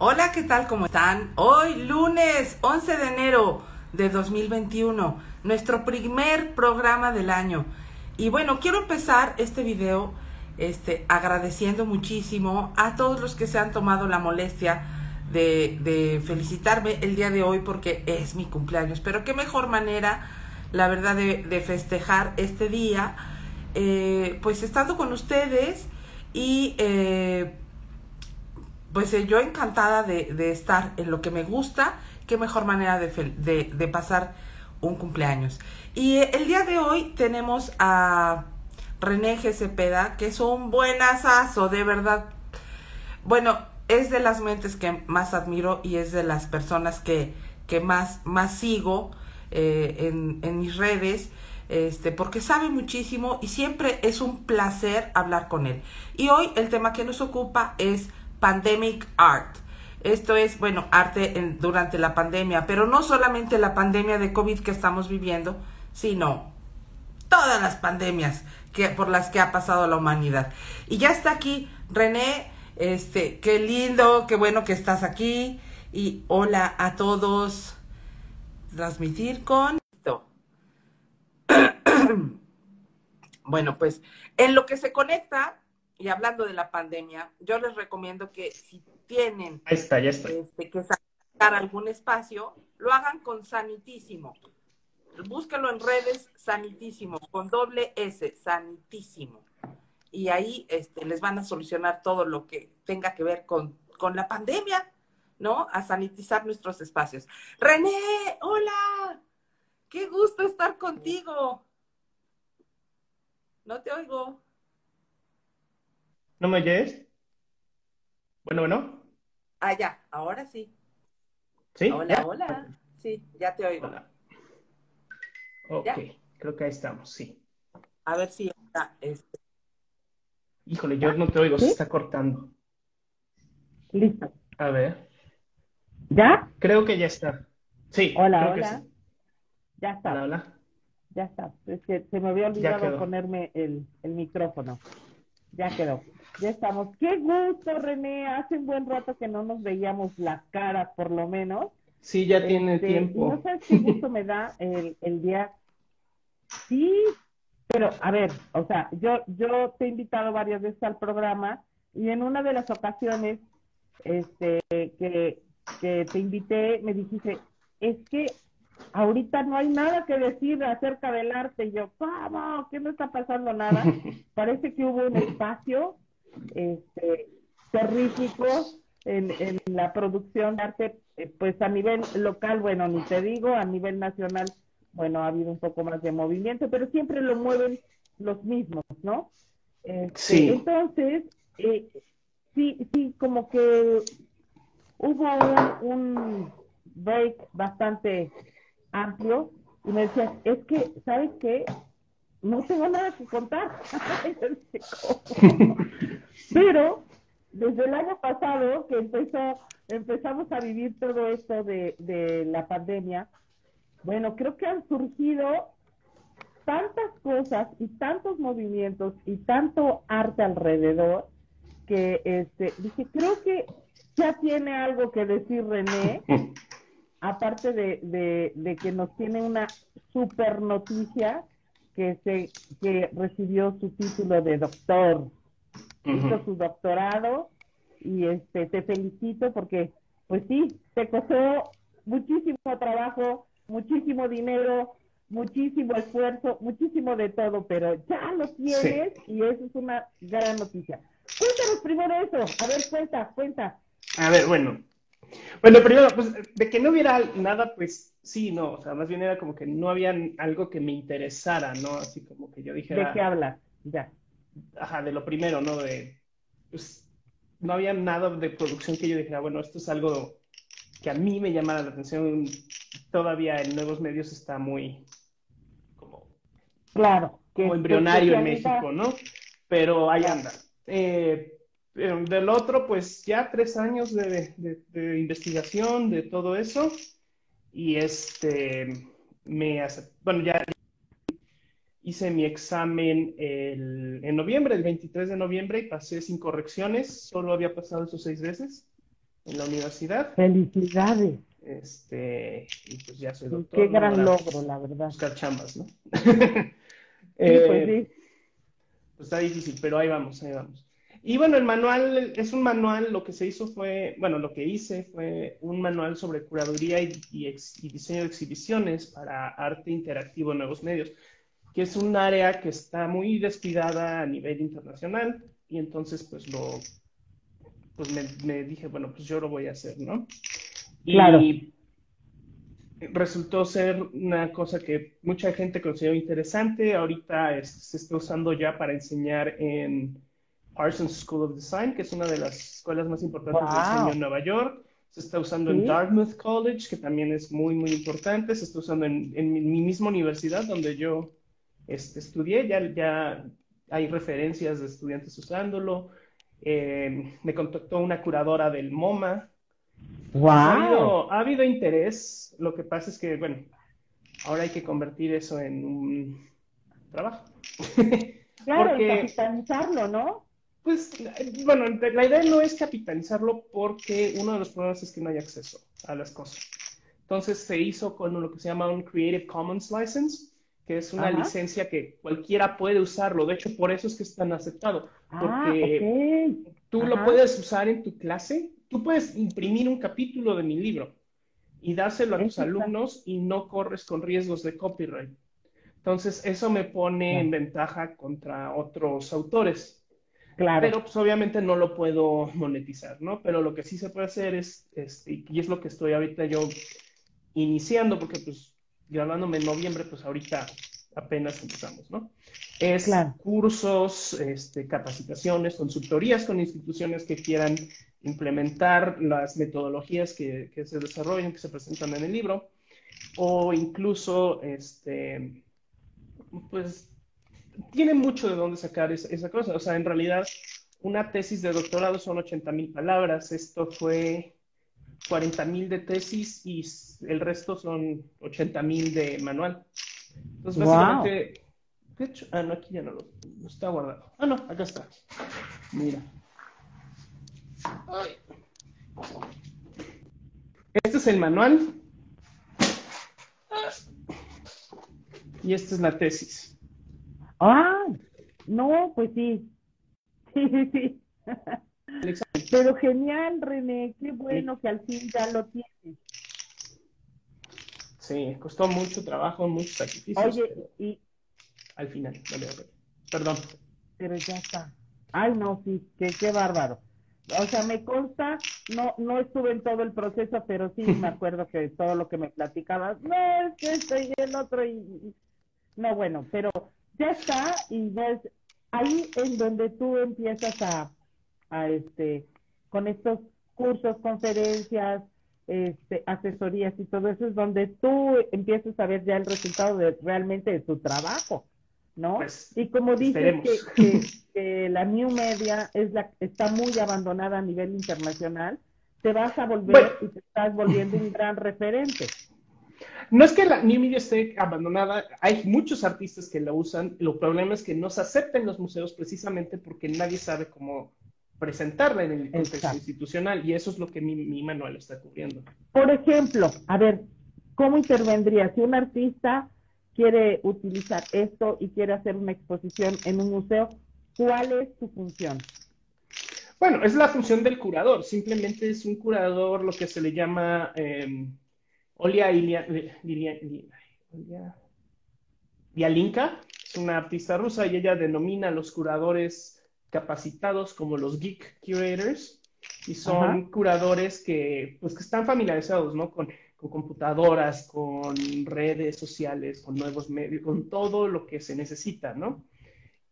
Hola, ¿qué tal? ¿Cómo están? Hoy, lunes 11 de enero de 2021, nuestro primer programa del año. Y bueno, quiero empezar este video este, agradeciendo muchísimo a todos los que se han tomado la molestia de, felicitarme el día de hoy porque es mi cumpleaños. Pero qué mejor manera, la verdad, de, de festejar este día, eh, pues estando con ustedes y eh, pues eh, yo encantada de, estar en lo que me gusta, qué mejor manera de, de, pasar un cumpleaños. Y el día de hoy tenemos a René G. Cepeda, que es un buen asazo, de verdad. Bueno, es de las mentes que más admiro y es de las personas que, que más, más sigo eh, en, en mis redes este, porque sabe muchísimo y siempre es un placer hablar con él. Y hoy el tema que nos ocupa es Pandemic Art. Esto es, bueno, arte durante la pandemia, pero no solamente la pandemia de COVID que estamos viviendo, sino todas las pandemias que, por las que ha pasado la humanidad. Y ya está aquí René, este, qué lindo, qué bueno que estás aquí. Y hola a todos. Transmitir con bueno, pues en lo que se conecta, y hablando de la pandemia, yo les recomiendo que si tienen Ahí está, ya está. Este, que sacar algún espacio, lo hagan con Sanitísimo. Búsquenlo en redes Sanitísimo, con doble S, Sanitísimo. Y ahí este, les van a solucionar todo lo que tenga que ver con, con la pandemia, ¿no? A sanitizar nuestros espacios. René, hola. Qué gusto estar contigo. No te oigo. ¿No me oyes? Bueno, bueno. Ah, ya, ahora sí. ¿Sí? Hola, ¿Ya? hola. Sí, ya te oigo. Hola. Ok, ¿Ya? creo que ahí estamos, sí. A ver si está. Este. Híjole, yo no te oigo, se está cortando. Listo. A ver, ¿Ya? creo que ya está. Sí, Hola, creo que hola. sí. Ya está, Hola, hola. ya está. Es que se me había olvidado ponerme el, el micrófono. Ya quedó. Ya estamos. Qué gusto, René. Hace un buen rato que no nos veíamos las caras, por lo menos. Sí, ya tiene Este, y tiempo. no sabes qué gusto me da el, el día. Sí, pero a ver, o sea, yo, yo te he invitado varias veces al programa y en una de las ocasiones este, que, que te invité, me dijiste, es que ahorita no hay nada que decir acerca del arte. Y yo, ¿cómo? ¿Qué no está pasando nada? Parece que hubo un espacio este, terrífico en, en la producción de arte, eh, pues a nivel local, bueno, ni te digo, a nivel nacional, bueno, ha habido un poco más de movimiento, pero siempre lo mueven los mismos, ¿no? Este, Sí. Entonces, eh, sí, sí, como que hubo un, un break bastante amplio y me decías, es que, ¿sabes qué? No tengo nada que contar. Pero desde el año pasado que empezó, empezamos a vivir todo esto de, de la pandemia, bueno, creo que han surgido tantas cosas y tantos movimientos y tanto arte alrededor que este, dije, creo que ya tiene algo que decir René, aparte de, de, de que nos tiene una super noticia que se que recibió su título de doctor, hizo su doctorado y este te felicito porque pues sí, te costó muchísimo trabajo, muchísimo dinero, muchísimo esfuerzo, muchísimo de todo, pero ya lo tienes y eso es una gran noticia. Cuéntanos primero eso, a ver, cuenta, cuenta. A ver, bueno. Bueno, primero, pues de que no hubiera nada, pues sí, no, o sea, más bien era como que no había algo que me interesara, ¿no? Así como que yo ¿De dijera, qué hablas? Ya. Ajá, de lo primero, ¿no? De, pues, no había nada de producción que yo dijera, bueno, esto es algo que a mí me llamara la atención. Todavía en nuevos medios está muy, como, Claro. que como embrionario en México, ¿no? Pero ahí anda. Eh, pero del otro, pues ya tres años de, de- de investigación, de todo eso. Y este, me hace, bueno, ya hice mi examen el- en noviembre, el 23 de noviembre, y pasé sin correcciones. Solo había pasado esos seis veces. en la universidad. Felicidades. Este, y pues ya soy doctor. Qué gran logro, la verdad. Buscar chambas, ¿no? Sí, Eh, pues sí. pues está difícil, pero ahí vamos, ahí vamos. Y bueno, el manual es un manual, lo que se hizo fue, bueno, lo que hice fue un manual sobre curaduría y, y ex- y diseño de exhibiciones para arte interactivo en nuevos medios, que es un área que está muy descuidada a nivel internacional y entonces pues lo, pues me, me dije, bueno, pues yo lo voy a hacer, ¿no? Claro. Y resultó ser una cosa que mucha gente consideró interesante. Ahorita es- se está usando ya para enseñar en Parsons School of Design, que es una de las escuelas más importantes de diseño en Nueva York. Se está usando en Sí. Dartmouth College, que también es muy, muy importante. Se está usando en, en mi, mi misma universidad donde yo este, estudié. Ya, ya hay referencias de estudiantes usándolo. Eh, me contactó una curadora del MoMA, ha ¡Wow! habido, ha habido interés, lo que pasa es que, bueno, ahora hay que convertir eso en un trabajo. Claro, Porque- y capitalizarlo, ¿no? Pues, bueno, la idea no es capitalizarlo porque uno de los problemas es que no hay acceso a las cosas. Entonces se hizo con lo que se llama un Creative Commons License, que es una Ajá. licencia que cualquiera puede usarlo. De hecho, por eso es que es tan aceptado. Ah, Porque. Tú lo puedes usar en tu clase, tú puedes imprimir un capítulo de mi libro y dárselo a tus alumnos y no corres con riesgos de copyright. Entonces, eso me pone en ventaja contra otros autores. Claro. Pero pues obviamente no lo puedo monetizar, ¿no? Pero lo que sí se puede hacer es, este, y es lo que estoy ahorita yo iniciando, porque pues grabándome en noviembre, pues ahorita apenas empezamos, ¿no? Es Claro. cursos, este, capacitaciones, consultorías con instituciones que quieran implementar las metodologías que, que se desarrollan, que se presentan en el libro, o incluso, este, pues, tiene mucho de dónde sacar esa, esa cosa. O sea, en realidad, una tesis de doctorado son 80 mil palabras. Esto fue 40 mil de tesis y el resto son 80 mil de manual. Entonces, Wow. básicamente, hecho, ah, no, aquí ya no lo, está guardado. Ah, no, acá está. Mira. Ay. Este es el manual. Y esta es la tesis. Ah, no, pues sí. Sí, sí, sí. Pero genial, René, qué bueno que al fin ya lo tienes. Sí, costó mucho trabajo, muchos sacrificios, Oye, y, al final, vale, vale. Perdón. pero ya está. Ay, no, sí, qué, qué bárbaro. O sea, me consta, no, no estuve en todo el proceso, pero sí me acuerdo que todo lo que me platicabas, no, es que esto y el otro, y, y- no, bueno, pero ya está, y ya es ahí en donde tú empiezas a, a este, con estos cursos, conferencias, este, asesorías y todo eso, es donde tú empiezas a ver ya el resultado de realmente de tu trabajo, ¿no? Pues, Y como dices que, que- que la New Media es la, está muy abandonada a nivel internacional, te vas a volver Bueno. y te estás volviendo un gran referente. No es que la New Media esté abandonada, hay muchos artistas que la usan, el problema es que no se acepta en los museos precisamente porque nadie sabe cómo presentarla en el contexto Exacto. institucional y eso es lo que mi, mi manual está cubriendo. Por ejemplo, a ver, ¿cómo intervendría si un artista quiere utilizar esto y quiere hacer una exposición en un museo? ¿Cuál es su función? Bueno, es la función del curador, simplemente es un curador lo que se le llama eh, Olia Yalinka, es una artista rusa y ella denomina a los curadores capacitados como los geek curators y son Ajá. curadores que, pues, que están familiarizados, ¿no? Con, con computadoras, con redes sociales, con nuevos medios, con todo lo que se necesita, ¿no?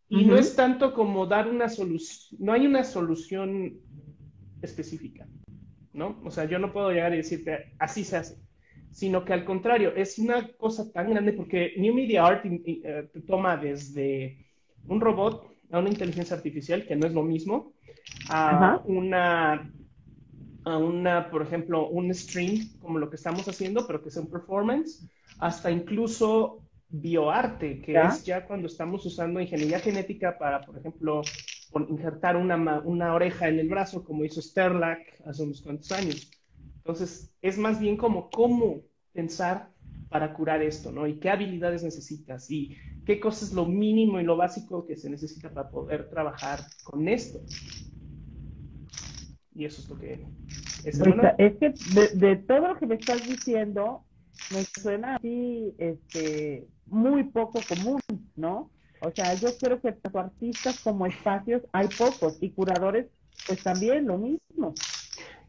Y no es tanto como dar una solución, no hay una solución específica, ¿no? O sea, yo no puedo llegar y decirte, así se hace, sino que al contrario, es una cosa tan grande porque New Media Art in- in- te toma desde un robot a una inteligencia artificial, que no es lo mismo, a Ajá. una, a una, por ejemplo, un stream como lo que estamos haciendo, pero que sea un performance, hasta incluso bioarte, que Ya. es ya cuando estamos usando ingeniería genética para, por ejemplo, injertar una, una oreja en el brazo, como hizo Sterlack hace unos cuantos años. Entonces, es más bien como cómo pensar para curar esto, ¿no? Y qué habilidades necesitas y qué cosas es lo mínimo y lo básico que se necesita para poder trabajar con esto. Y eso es lo que... Es, que de, todo lo que me estás diciendo, me suena así, este, muy poco común, ¿no? O sea, yo creo que tanto artistas como espacios hay pocos y curadores, pues también lo mismo.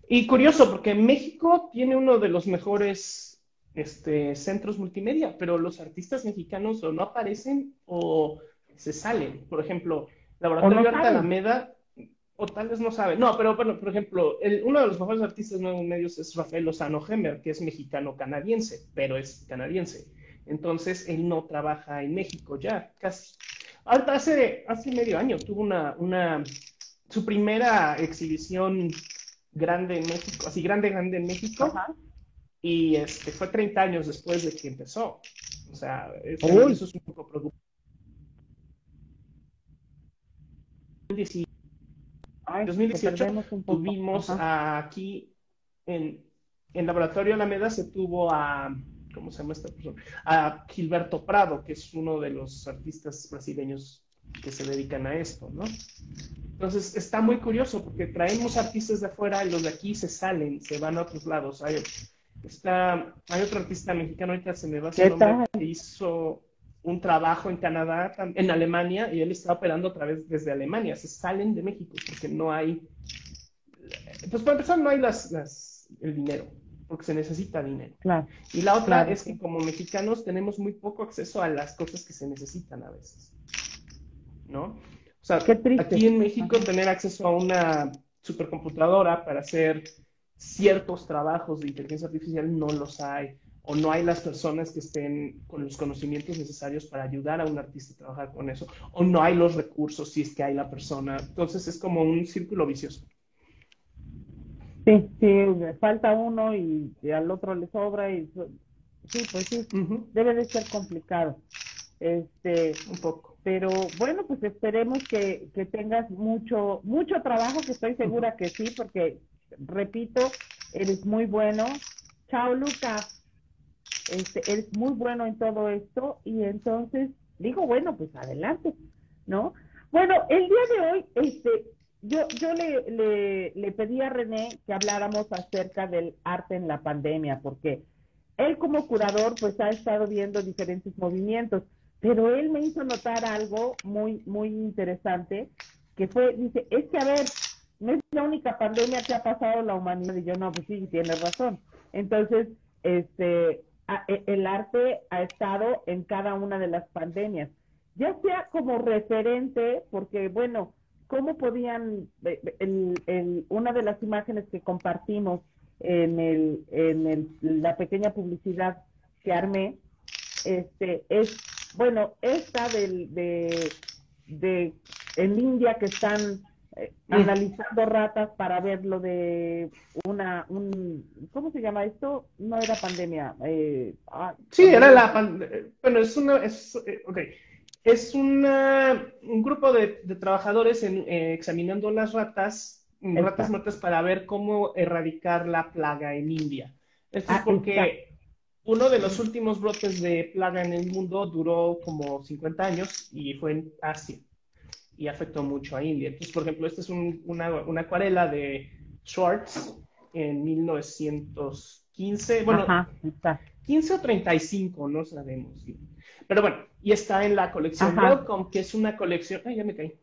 Y curioso, porque México tiene uno de los mejores este, centros multimedia, pero los artistas mexicanos o no aparecen o se salen. Por ejemplo, Laboratorio de Arte Alameda, o tal vez no sabe. No, pero bueno, por ejemplo, uno de los mejores artistas nuevos medios es Rafael Lozano Hemer, que es mexicano-canadiense, pero es canadiense. Entonces, él no trabaja en México ya, casi. Hace, hace medio año tuvo una, una, su primera exhibición grande en México, así grande, grande en México. Y este, fue 30 años después de que empezó. O sea, eso, es un poco preocupante. 2018 tuvimos aquí en, en Laboratorio Alameda se tuvo a ¿cómo se llama esta persona? A Gilberto Prado, que es uno de los artistas brasileños que se dedican a esto, ¿no? Entonces está muy curioso porque traemos artistas de afuera y los de aquí se salen, se van a otros lados. Hay, está, hay otro artista mexicano, ahorita se me va a hacer nombre, que hizo un trabajo en Canadá, en Alemania, y él está operando otra vez desde Alemania. Se salen de México porque no hay. Pues para empezar, no hay las, las, el dinero porque se necesita dinero. Y la otra es que como mexicanos tenemos muy poco acceso a las cosas que se necesitan a veces. ¿No? O sea, aquí en México tener acceso a una supercomputadora para hacer ciertos trabajos de inteligencia artificial no los hay o no hay las personas que estén con los conocimientos necesarios para ayudar a un artista a trabajar con eso, o no hay los recursos si es que hay la persona. Entonces es como un círculo vicioso. Sí, sí, falta uno y, al otro le sobra y sí, pues sí, debe de ser complicado. Este, un poco. Pero bueno, pues esperemos que, que tengas mucho, mucho trabajo, que estoy segura que sí, porque repito, eres muy bueno. Chao, Lucas. Este, eres muy bueno en todo esto y entonces digo, bueno, pues adelante, ¿no? Bueno, el día de hoy, este, yo, yo le, le, le, pedí a René que habláramos acerca del arte en la pandemia, porque él como curador pues ha estado viendo diferentes movimientos, pero él me hizo notar algo muy, muy interesante, que fue, dice, es que a ver, única pandemia que ha pasado la humanidad, y yo no, pues sí, tiene razón. Entonces, este, e, el arte ha estado en cada una de las pandemias, ya sea como referente, porque bueno, cómo podían, el, una de las imágenes que compartimos en, el, en el, la pequeña publicidad que armé, este, es, bueno, esta del, de, de, en India que están eh, analizando ratas para ver lo de una, un, ¿cómo se llama esto? No era pandemia. Eh, ah, sí, era la pandemia. Bueno, es una, es, eh, ok es un grupo de, trabajadores eh, examinando las ratas, ratas muertas para ver cómo erradicar la plaga en India. Esto es ah, porque uno de los últimos brotes de plaga en el mundo duró como 50 años y fue en Asia y afectó mucho a India. Entonces, por ejemplo, esta es una, acuarela de Schwartz en 1915, bueno, 15 o 35, no sabemos. Pero bueno, y está en la colección Welcome, que es una colección, ay, ya me caí,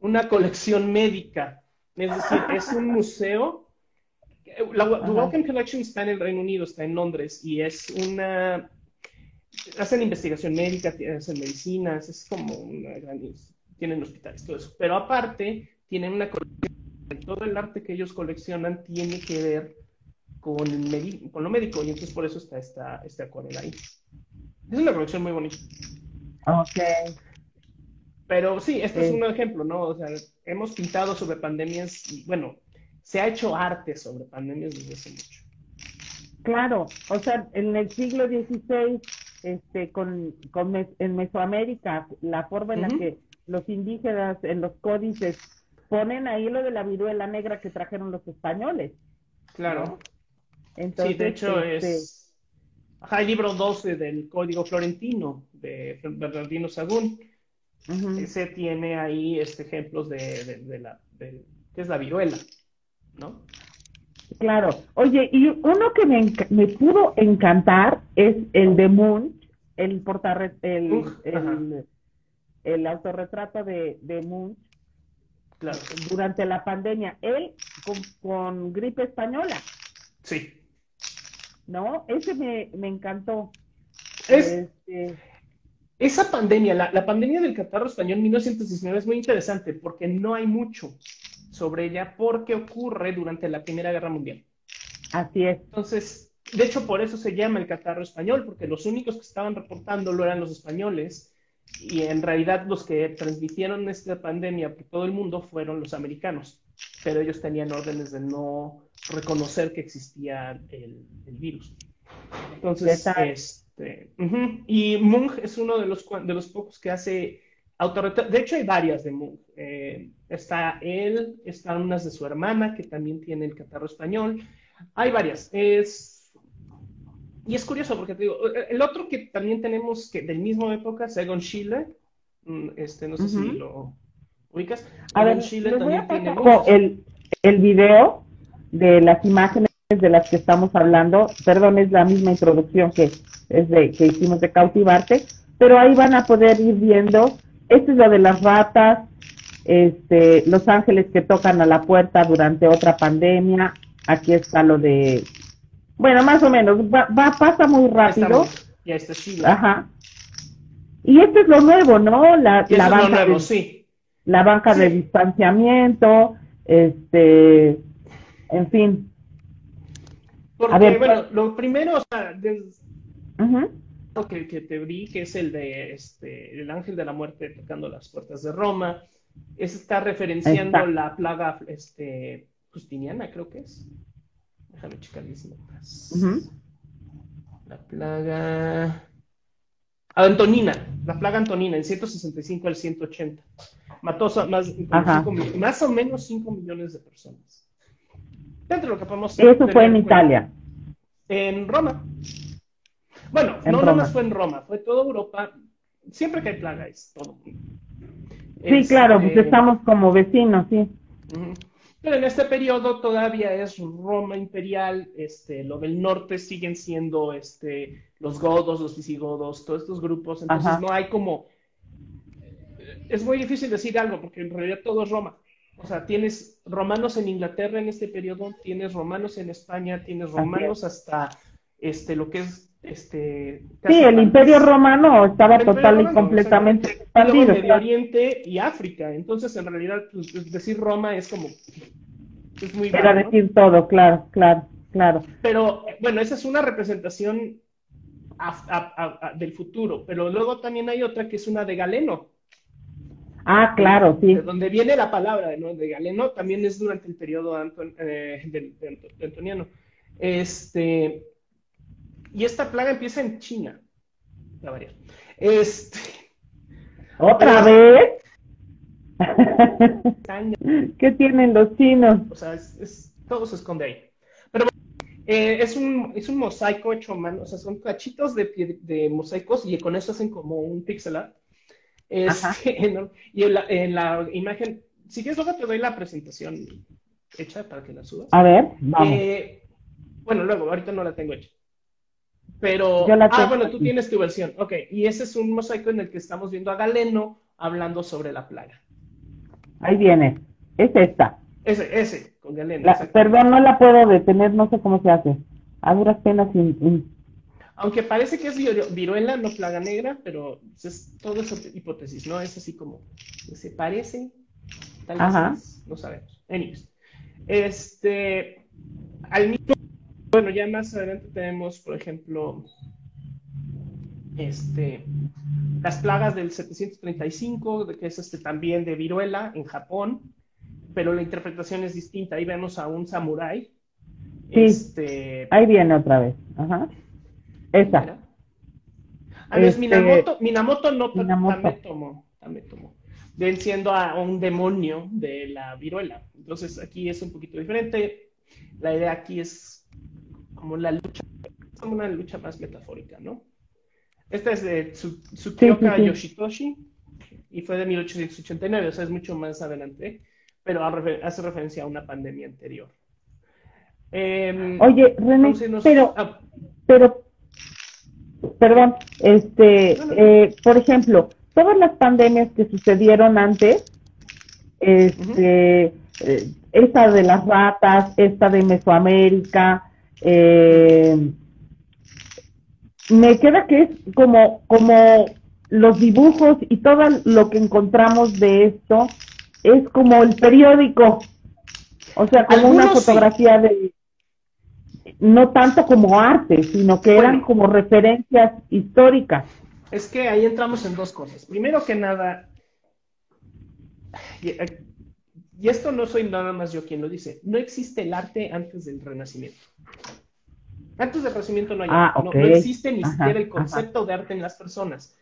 una colección médica. Es decir, es un museo. La Welcome Collection está en el Reino Unido, está en Londres, y es una. Hacen investigación médica, hacen medicinas, es como una gran. Tienen hospitales, todo eso. Pero aparte, tienen una colección. Todo el arte que ellos coleccionan tiene que ver con, con lo médico, y entonces por eso está esta, esta acuarela ahí. Es una colección muy bonita. Ok. Pero sí, este es un ejemplo, ¿no? O sea, hemos pintado sobre pandemias y, bueno, se ha hecho arte sobre pandemias desde hace mucho. Claro, o sea, en el siglo XVI, este, con, con en Mesoamérica, la forma en la que los indígenas en los códices ponen ahí lo de la viruela negra que trajeron los españoles. Claro. Entonces, sí, de hecho este, es... Ajá, el libro 12 del Código Florentino de Bernardino Sagún. Ese tiene ahí este, ejemplos de, de- de la... de- ¿Qué es la viruela? ¿No? Claro. Oye, y uno que me, me pudo encantar es el de Munch, el portarre, el, el, el autorretrato de, de Munch Claro. durante la pandemia. Él con, con gripe española, Sí. ¿no? Ese me, me encantó. Es, Este, esa pandemia, la, la pandemia del catarro español 1919 es muy interesante porque no hay mucho sobre ella porque ocurre durante la Primera Guerra Mundial. así es. Entonces, de hecho, por eso se llama el catarro español, porque los únicos que estaban reportándolo eran los españoles, y en realidad los que transmitieron esta pandemia por todo el mundo fueron los americanos, pero ellos tenían órdenes de no reconocer que existía el, el virus. Entonces, este, ujú. y Munch es uno de los, de los pocos que hace autorretratos. De hecho, hay varias de Munch. Eh, está él, están unas de su hermana, que también tiene el catarro español. Hay varias. Es... Y es curioso porque te digo, el otro que también tenemos que del mismo época es Egon Schiele. Mm, Este, no sé si lo ubicas. A ver, Schiele les voy a tiene el, el video de las imágenes de las que estamos hablando. Perdón, es la misma introducción que, es de, que hicimos de Cautivarte, pero ahí van a poder ir viendo. Este es lo de las ratas, este, los ángeles que tocan a la puerta durante otra pandemia. Aquí está lo de, bueno, más o menos, va, va pasa muy rápido. Ya está Schiele. Ajá. Y esto es lo nuevo, ¿no? La, Y la es banca nuevo, de- sí. la banca de Sí. distanciamiento, este, en fin. Porque, A ver, bueno, lo primero, o sea, des- que, que te vi, que es el de este, el ángel de la muerte tocando las puertas de Roma, ese está referenciando la plaga este, justiniana, creo que es. Déjame checar mis notas. Ujú. La plaga Antonina, la plaga Antonina, en 165 al 180. Mató más, cinco más o menos 5 millones de personas. Dentro de lo que podemos Eso fue en cuenta. Italia. En Roma. Bueno, En no Roma. nada más fue en Roma, fue toda Europa. Siempre que hay plaga es todo. Sí, claro, pues Este, estamos como vecinos, sí. ujú. Pero en este periodo todavía es Roma imperial, este, lo del norte siguen siendo este, los godos, los visigodos, todos estos grupos, entonces Ajá. no hay como... Es muy difícil decir algo porque en realidad todo es Roma. O sea, tienes romanos en Inglaterra en este periodo, tienes romanos en España, tienes es. romanos hasta este, lo que es este... Sí, el. Imperio Romano estaba El total y completamente expandido. Medio Oriente y África. Entonces, en realidad, pues, decir Roma es como. Es muy Era decir todo, claro, claro, claro. Pero, bueno, esa es una representación a- a- a- a- del futuro. Pero luego también hay otra que es una de Galeno. Ah, claro, sí. De donde viene la palabra ¿no? de Galeno, también es durante el periodo Anton- eh, de Antoniano. Este, y esta plaga empieza en China. Ya variar. Este, ¿Otra vez? ¿Qué tienen los chinos? O sea, es, es- todo se esconde ahí. Pero bueno, eh, es un, es un mosaico hecho a mano, o sea, son cachitos de, pie- de mosaicos y con eso hacen como un pixel art. Este. Y en la, en la imagen, si quieres, luego te doy la presentación hecha para que la subas. A ver, vamos. Eh, bueno, luego, ahorita no la tengo hecha. Pero, Yo la ah, bueno, tú tienes tu versión. Ok, y ese es un mosaico en el que estamos viendo a Galeno hablando sobre la plaga. Ahí viene. Es esta. Ese, ese, con Galeno. La- perdón, no la puedo detener, no sé cómo se hace. A duras penas sin- Aunque parece que es viru- viruela, no plaga negra, pero es todo es hipótesis, ¿no? Es así como se parece, tal vez Ajá. no sabemos. Anyways, este, al mismo, bueno, ya más adelante tenemos, por ejemplo, este, las plagas del 735, de que es este también de viruela en Japón, pero la interpretación es distinta. Ahí vemos a un samurái, Sí. este, Ahí viene otra vez. Ajá. Esa. Ah, no, es Este, Minamoto, Minamoto no, Minamoto. también tomó, también tomó. venciendo a un demonio de la viruela. Entonces aquí es un poquito diferente. La idea aquí es como la lucha, como una lucha más metafórica, ¿no? Esta es de Tsukioka Yoshitoshi y fue de 1889, o sea, es mucho más adelante, pero hace referencia a una pandemia anterior. Em, Oye, René, pero, ah. pero, perdón, este, eh, por ejemplo, todas las pandemias que sucedieron antes, este, eh, esta de las ratas, esta de Mesoamérica, eh, me queda que es como, como los dibujos y todo lo que encontramos de esto es como el periódico, o sea, como una fotografía de, no tanto como arte, sino que eran como referencias históricas. Es que ahí entramos en dos cosas. Primero que nada, y, y esto no soy nada más yo quien lo dice, no existe el arte antes del Renacimiento. Antes del Renacimiento no hay ah, no, existe ni siquiera el concepto de arte en las personas.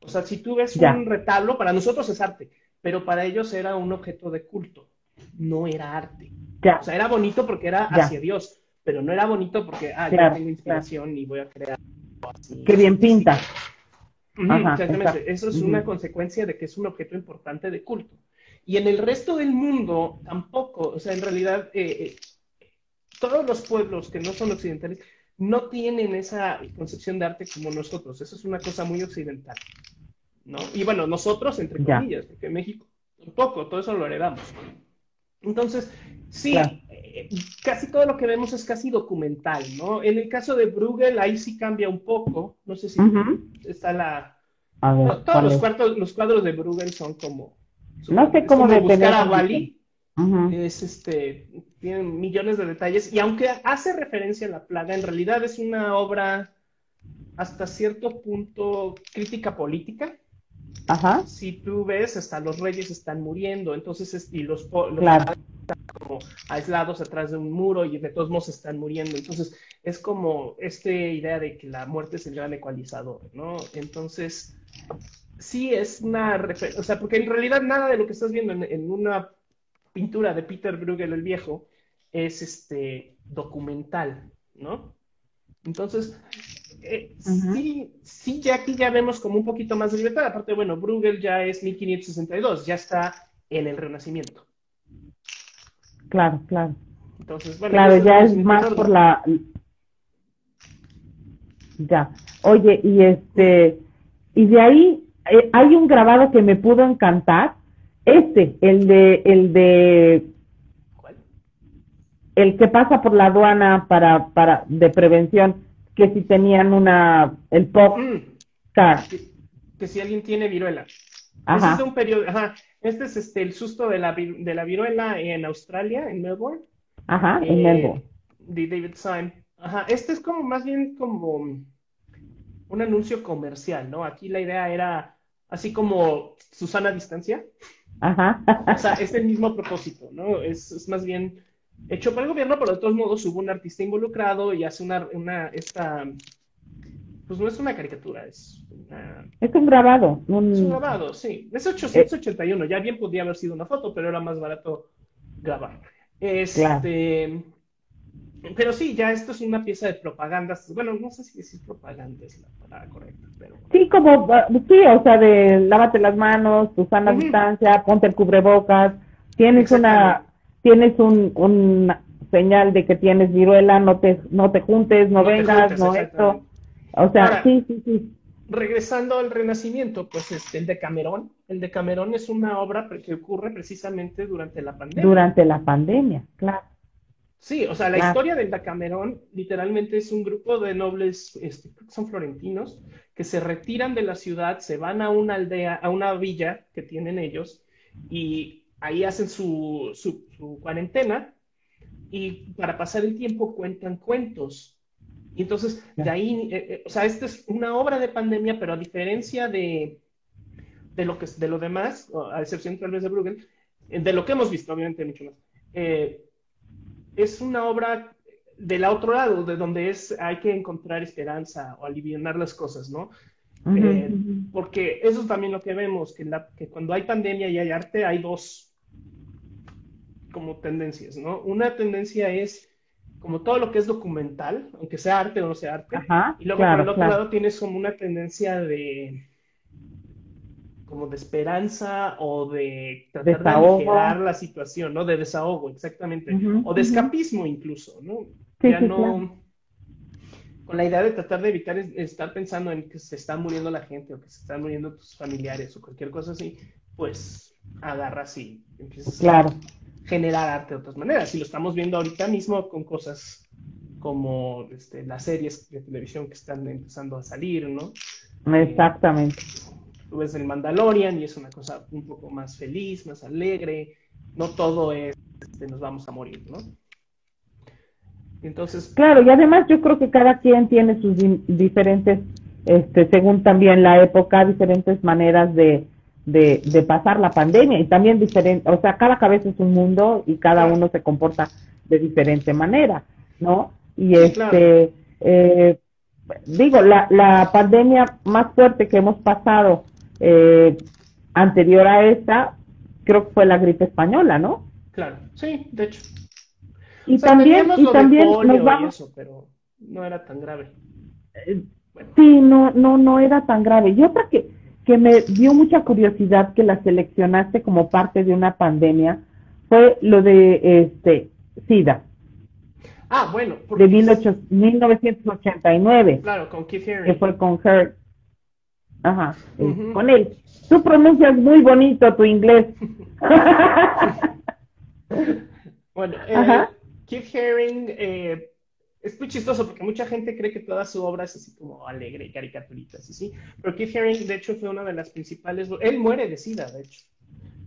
O sea, si tú ves un retablo, para nosotros es arte, pero para ellos era un objeto de culto, no era arte. O sea, era bonito porque era hacia Dios, pero no era bonito porque, ah, yo tengo inspiración y voy a crear así. Qué bien pinta. exactamente. Eso es una consecuencia de que es un objeto importante de culto. Y en el resto del mundo tampoco, o sea, en realidad, eh, eh, todos los pueblos que no son occidentales no tienen esa concepción de arte como nosotros. Eso es una cosa muy occidental. ¿no? Y bueno, nosotros, entre comillas, porque México tampoco, todo eso lo heredamos. Entonces, sí, eh, casi todo lo que vemos es casi documental, ¿no? En el caso de Bruegel, ahí sí cambia un poco. No sé si está la... todos los, cuartos, los cuadros de Bruegel son como... no sé cómo buscar a Wally. Es este, tienen millones de detalles y aunque hace referencia a la plaga, en realidad es una obra hasta cierto punto crítica política. Ajá. Si tú ves, hasta los reyes están muriendo, entonces, y los, los están como aislados atrás de un muro y de todos modos están muriendo. Entonces, es como esta idea de que la muerte es el gran ecualizador, ¿no? Entonces, sí es una referencia, o sea, porque en realidad nada de lo que estás viendo en una pintura de Peter Bruegel el Viejo es este documental, ¿no? Entonces, eh, sí, sí, ya aquí ya vemos como un poquito más de libertad. Aparte, bueno, Bruegel ya es 1562, ya está en el Renacimiento. Claro, claro. Entonces, bueno, claro, ya es más por la. Ya. Oye, y este, y de ahí eh, hay un grabado que me pudo encantar, este, el de, el de, el que pasa por la aduana para, para, de prevención, que si tenían una, el pop mm. Que, si alguien tiene viruela. Ajá. Este es un periodo, ajá. Este es este, el susto de la, de la viruela en Australia, en Melbourne. Ajá, en eh, Melbourne. De David Syme. Ajá, este es como más bien como un anuncio comercial, ¿no? Aquí la idea era así como Susana Distancia. Ajá. O sea, es el mismo propósito, ¿no? Es, más bien hecho por el gobierno, pero de todos modos hubo un artista involucrado y hace una, una esta, pues no es una caricatura, es Es un grabado. Es un grabado, sí. Es 881, ya bien podría haber sido una foto, pero era más barato grabar. Este... Pero sí, ya esto es una pieza de propaganda. Bueno, no sé si decir propaganda es la palabra correcta, pero... Sí, como, sí, o sea, de lávate las manos, tu sana distancia, ponte el cubrebocas, tienes una, tienes un, un señal de que tienes viruela, no te, no te juntes, no, vengas, no esto. O sea, sí, sí, sí. Regresando al Renacimiento, pues este, el de Camerón, el de Camerón es una obra que ocurre precisamente durante la pandemia. Durante la pandemia, claro. Sí, o sea, la historia del Decamerón literalmente es un grupo de nobles, este, son florentinos, que se retiran de la ciudad, se van a una aldea, a una villa que tienen ellos, y ahí hacen su, su, cuarentena, y para pasar el tiempo cuentan cuentos. Y entonces, de ahí, eh, eh, o sea, esta es una obra de pandemia, pero a diferencia de, de, lo, que, de lo demás, a excepción tal vez de Bruegel, eh, de lo que hemos visto, obviamente, mucho más. Eh, es una obra del otro lado, de donde es, hay que encontrar esperanza o aliviar las cosas, ¿no? Eh, porque eso es también lo que vemos, que, la, que cuando hay pandemia y hay arte, hay dos como tendencias, ¿no? Una tendencia es como todo lo que es documental, aunque sea arte o no sea arte, y luego por el otro lado tienes como una tendencia de como de esperanza o de tratar de aligerar la situación, ¿no? De desahogo, exactamente. o de escapismo incluso, ¿no? ya no con la idea de tratar de evitar estar pensando en que se está muriendo la gente o que se están muriendo tus familiares o cualquier cosa así, pues agarras y empiezas a generar arte de otras maneras. Y lo estamos viendo ahorita mismo con cosas como este, las series de televisión que están empezando a salir, ¿no? Exactamente. Tú ves el Mandalorian y es una cosa un poco más feliz, más alegre. No todo es, este, nos vamos a morir, ¿no? Entonces. Claro, y además yo creo que cada quien tiene sus diferentes, este, según también la época, diferentes maneras de, de, de pasar la pandemia y también diferente, o sea, cada cabeza es un mundo y cada uno se comporta de diferente manera, ¿no? Y este, eh, digo, la, la pandemia más fuerte que hemos pasado eh, anterior a esta, creo que fue la gripe española, ¿no? Claro, sí, de hecho. Y también, y también nos vamos... pero no era tan grave. Eh, sí, no, no, no era tan grave. Y otra que, que me dio mucha curiosidad que la seleccionaste como parte de una pandemia fue lo de este SIDA. Ah, bueno. De 1989. Claro, con Keith Haring. Que fue con Her. Ajá, con él. Tú pronuncias muy bonito tu inglés. bueno, eh, Keith Haring eh, es muy chistoso porque mucha gente cree que toda su obra es así como alegre y caricaturita, ¿sí? Pero Keith Haring, de hecho, fue una de las principales. Él muere de SIDA, de hecho.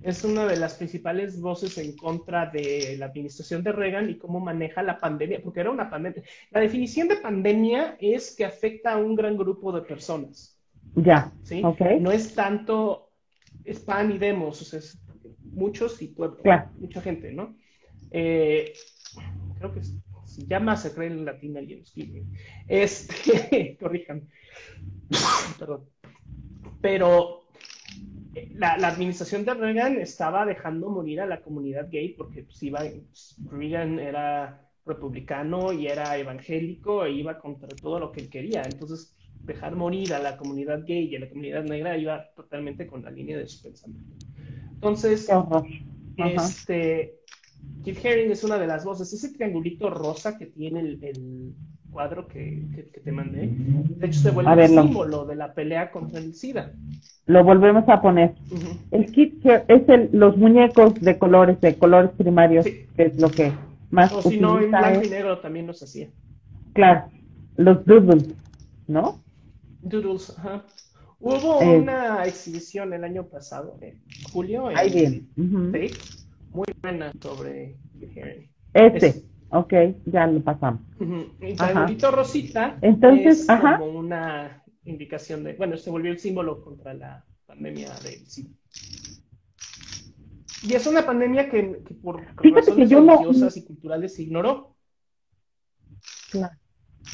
Es una de las principales voces en contra de la administración de Reagan y cómo maneja la pandemia, porque era una pandemia. La definición de pandemia es que afecta a un gran grupo de personas. Ya. ¿Sí? No es tanto, es pan y demos, o sea, es muchos y pueblo, mucha gente, ¿no? Eh, creo que se llama Masacre en latín alguien escribe. Este, corrijan. Perdón. Pero eh, la, administración de Reagan estaba dejando morir a la comunidad gay porque pues, iba, Reagan era republicano y era evangélico e iba contra todo lo que él quería. Entonces, dejar morir a la comunidad gay y a la comunidad negra iba totalmente con la línea de su pensamiento. Entonces, este, Keith Haring es una de las voces. Ese triangulito rosa que tiene el, cuadro que, te mandé, de hecho se vuelve el símbolo de la pelea contra el SIDA. Lo volvemos a poner. El kit es el, los muñecos de colores, de colores primarios, que es lo que más O si no, en blanco y negro también los hacía. Claro, los doodles, ¿no? Doodles, ajá. Hubo eh. una exhibición el año pasado, en julio, en Ahí bien muy buena sobre Este, ok, ya lo pasamos. Y el Rosita Entonces, es como una indicación de, bueno, se volvió el símbolo contra la pandemia del SIDA. Y es una pandemia que, por razones religiosas y culturales se ignoró.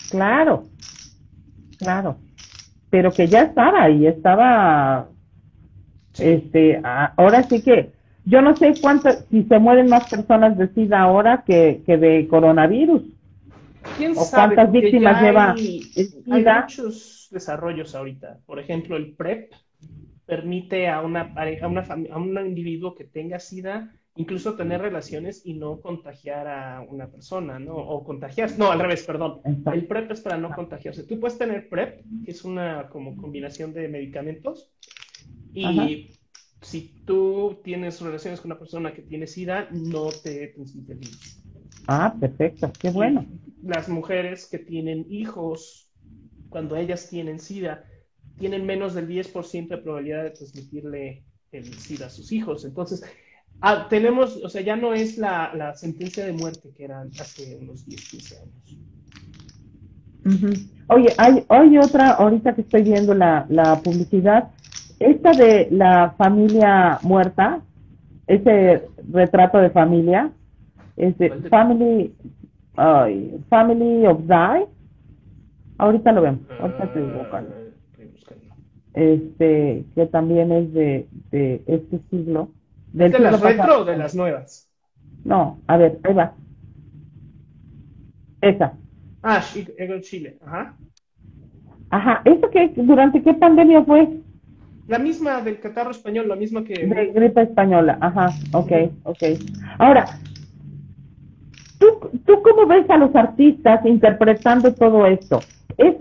Claro, claro, pero que ya estaba y estaba, este, ahora sí que yo no sé cuántas, si se mueren más personas de SIDA ahora que, de coronavirus. ¿Quién o cuántas víctimas lleva hay, hay muchos desarrollos ahorita. Por ejemplo, el PrEP permite a una a, una a un individuo que tenga SIDA incluso tener relaciones y no contagiar a una persona, ¿no? O contagiarse, no, al revés, perdón. El PrEP es para no contagiarse. Tú puedes tener PrEP, que es una como combinación de medicamentos, y si tú tienes relaciones con una persona que tiene SIDA, no te transmite el virus. Ah, perfecto, qué bueno. Las mujeres que tienen hijos, cuando ellas tienen SIDA, tienen menos del 10% de probabilidad de transmitirle el SIDA a sus hijos. Entonces, ah, tenemos, o sea, ya no es la, sentencia de muerte que era hace unos 10, 15 años. Oye, hay, hay otra, ahorita que estoy viendo la, la publicidad, esta de la familia muerta, ese retrato de familia, es de Family, Family of Die. Ahorita lo vemos. Ahorita te digo, ah, este, que también es de, de este siglo. Del ¿De las retro o de las nuevas? No, a ver, ahí va. Esa. Ah, Chile, ajá. Ajá, ¿eso qué, durante qué pandemia fue? La misma del catarro español, la misma que... De gripe española, ajá, ok, ok. Ahora, ¿tú, ¿tú cómo ves a los artistas interpretando todo esto? Es,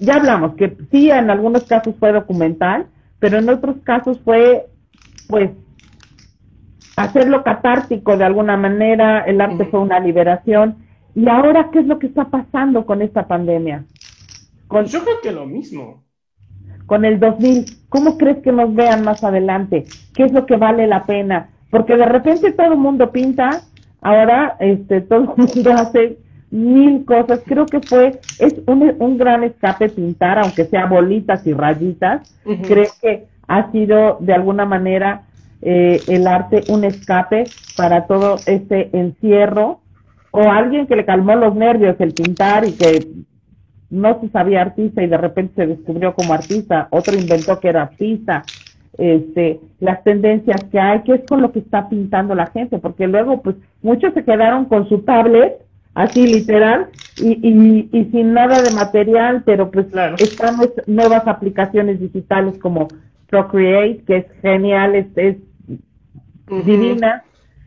ya hablamos que sí, en algunos casos fue documental, pero en otros casos fue, pues, hacerlo catártico de alguna manera, el arte fue una liberación. ¿Y ahora qué es lo que está pasando con esta pandemia? Con, Yo creo que lo mismo. con el 2000, ¿cómo crees que nos vean más adelante? ¿Qué es lo que vale la pena? Porque de repente todo el mundo pinta, ahora este todo el mundo hace mil cosas. Creo que fue, es un, un gran escape pintar, aunque sea bolitas y rayitas. Creo que ha sido de alguna manera eh, el arte un escape para todo este encierro o alguien que le calmó los nervios el pintar y que no se sabía artista y de repente se descubrió como artista, otro inventó que era artista, este, las tendencias que hay, qué es con lo que está pintando la gente, porque luego pues muchos se quedaron con su tablet, así literal, y, y, y sin nada de material, pero pues Claro. están es- nuevas aplicaciones digitales como Procreate, que es genial, es, es Divina.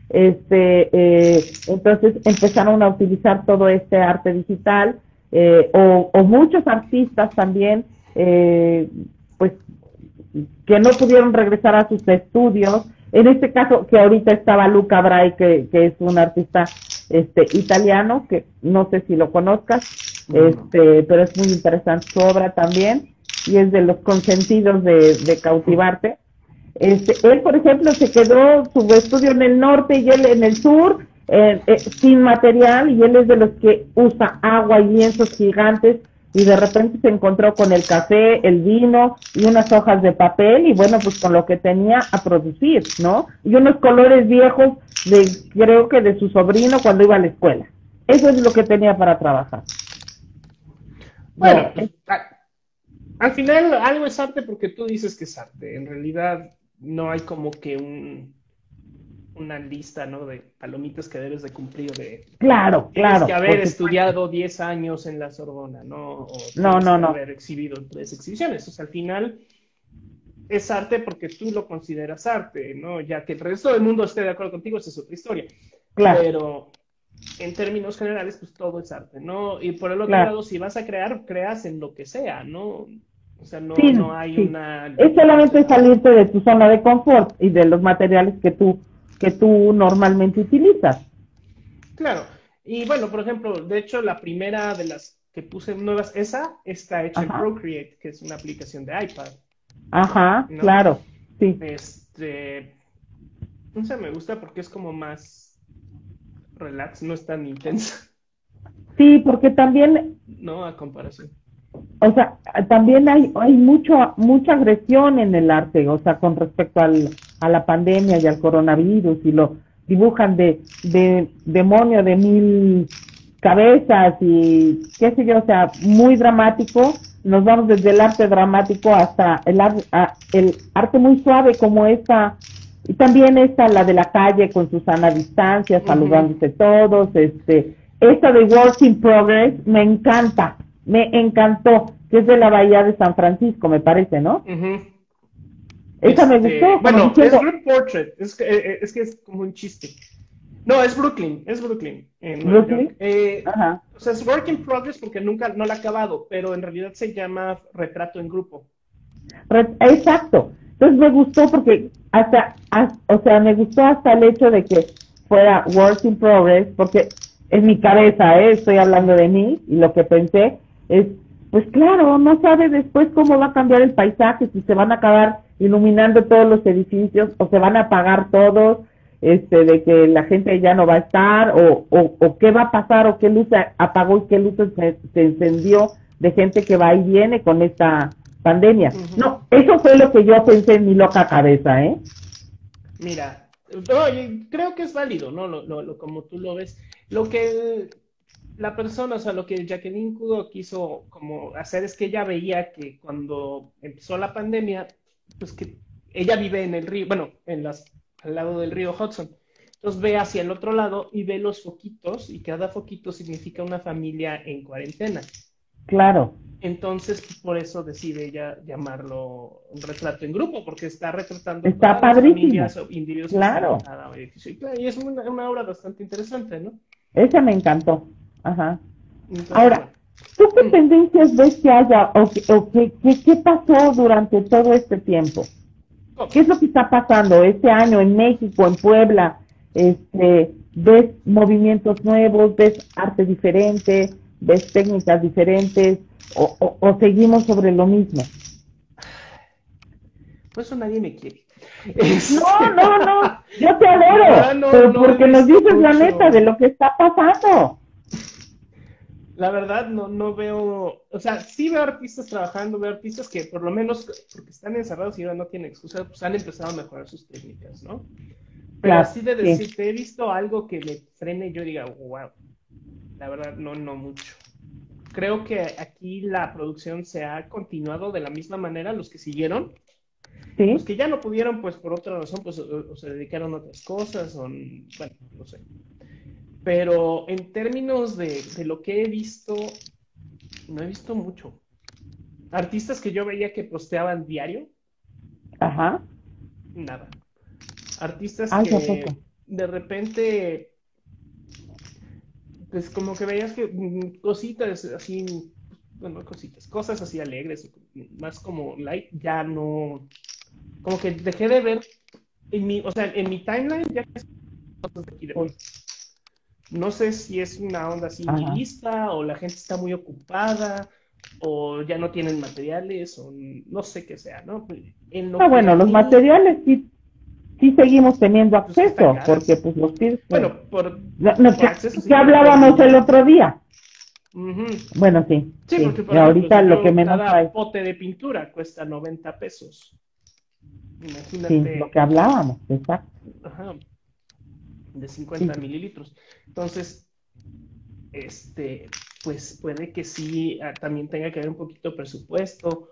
Este, eh, entonces empezaron a utilizar todo este arte digital eh, o, o muchos artistas también, eh, pues que no pudieron regresar a sus estudios. En este caso, que ahorita estaba Luca Bray, que, que es un artista este, italiano, que no sé si lo conozcas, este, pero es muy interesante su obra también, y es de los consentidos de, de cautivarte. Este, él, por ejemplo, se quedó su estudio en el norte y él en el sur, eh, eh, sin material, y él es de los que usa agua y lienzos gigantes, y de repente se encontró con el café, el vino y unas hojas de papel, y bueno, pues con lo que tenía a producir, ¿no? Y unos colores viejos de, creo que de su sobrino cuando iba a la escuela. Eso es lo que tenía para trabajar. Bueno, No, al final algo es arte porque tú dices que es arte. En realidad no hay como que un, una lista, ¿no? De palomitas que debes de cumplir de Claro, tienes claro. que haber estudiado 10 años en la Sorbona, ¿no? O No, tienes no, no. haber exhibido en tres exhibiciones. O sea, al final es arte porque tú lo consideras arte, ¿no? Ya que el resto del mundo esté de acuerdo contigo, esa es otra historia. Claro. Pero en términos generales, pues todo es arte, ¿no? Y por el otro Claro. lado, si vas a crear, creas en lo que sea, ¿no? O sea, no, Sí, no hay sí. una... Es solamente salirte de tu zona de confort y de los materiales que tú que tú normalmente utilizas. Claro. Y bueno, por ejemplo, de hecho, la primera de las que puse nuevas, esa está hecha Ajá. en Procreate, que es una aplicación de iPad. Ajá, No. claro. Sí. Este, no sé, me gusta porque es como más relax, no es tan intensa, Sí, porque también ¿no? A comparación. O sea, también hay, hay mucho, mucha agresión en el arte, o sea, con respecto al, a la pandemia y al coronavirus, y lo dibujan de, de demonio de mil cabezas y qué sé yo, o sea, muy dramático. Nos vamos desde el arte dramático hasta el, ar- a- el arte muy suave como esta, y también esta, la de la calle con su sana distancia, saludándose todos, este, esta de Work in Progress, me encanta, me encantó, que es de la Bahía de San Francisco, me parece, ¿no? Ujú. Esa me Este, gustó. Bueno, diciendo- es Group Portrait, es que, eh, es que es como un chiste. No, es Brooklyn, es Brooklyn. en ¿Brooklyn? Eh, Ajá. o sea, es Work in Progress porque nunca, no la he acabado, pero en realidad se llama Retrato en Grupo. Exacto. Entonces me gustó porque hasta, as- o sea, me gustó hasta el hecho de que fuera work in progress, porque en mi cabeza, ¿eh? estoy hablando de mí y lo que pensé es, pues claro, no sabe después cómo va a cambiar el paisaje, si se van a acabar iluminando todos los edificios o se van a apagar todos, este, de que la gente ya no va a estar o, o, o qué va a pasar o qué luz se apagó y qué luz se, se encendió de gente que va y viene con esta pandemia. No, eso fue lo que yo pensé en mi loca cabeza, ¿eh? Mira, no, creo que es válido, ¿no? Lo, lo- lo- como tú lo ves. Lo que la persona, o sea, lo que Jacqueline Kudo quiso como hacer es que ella veía que cuando empezó la pandemia, pues que ella vive en el río, bueno, en las, al lado del río Hudson. Entonces ve hacia el otro lado y ve los foquitos y cada foquito significa una familia en cuarentena. Claro. Entonces, por eso decide ella llamarlo un retrato en grupo, porque está retratando está todas las padrísimo. familias o individuos Claro. Y, claro, y es una, una obra bastante interesante, ¿no? Esa me encantó. Ajá. Entonces, Ahora, ¿tú qué tendencias ves que haya o, o que- qué pasó durante todo este tiempo? ¿Qué es lo que está pasando este año en México, en Puebla? Este, ¿Ves movimientos nuevos? ¿Ves arte diferente? ¿Ves técnicas diferentes? ¿O, o- o seguimos sobre lo mismo? por eso nadie me quiere. No, no, no, yo te adoro, no, pero porque nos dices la neta de lo que está pasando. La verdad, no, no veo, o sea, sí veo artistas trabajando, veo artistas que por lo menos, porque están encerrados y ahora no tienen excusa, pues han empezado a mejorar sus técnicas, ¿no? Pero Claro, así de sí. decirte, he visto algo que me frene y yo diga, wow, la verdad, no, no mucho. Creo que aquí la producción se ha continuado de la misma manera, los que siguieron, ¿Sí? los que ya no pudieron, pues por otra razón, pues o, o se dedicaron a otras cosas, o, bueno, no sé. Pero en términos de, de lo que he visto, no he visto mucho. Artistas que yo veía que posteaban diario, Ajá. nada. Artistas Ay, ¿a que de repente, pues como que veías que mm, cositas así, bueno, cositas, cosas así alegres, más como light, ya no, como que dejé de ver en mi, o sea, en mi timeline ya cosas de aquí de hoy. No sé si es una onda así nihilista o la gente está muy ocupada o ya no tienen materiales o no sé qué sea, ¿no? En lo Ah, bueno, los materiales sí, sí seguimos teniendo Pues acceso, porque pues los pides. Bueno, por... no, no, por que, acceso sí, que hablábamos el otro día. Bueno, sí. Sí, sí. porque por Y ahorita ejemplo, lo que menos cada hay. pote de pintura cuesta 90 pesos. Sí, Imagínate, lo que hablábamos, exacto. ajá, de 50 Sí. mililitros. Entonces, este, pues puede que sí ah, también tenga que haber un poquito de presupuesto.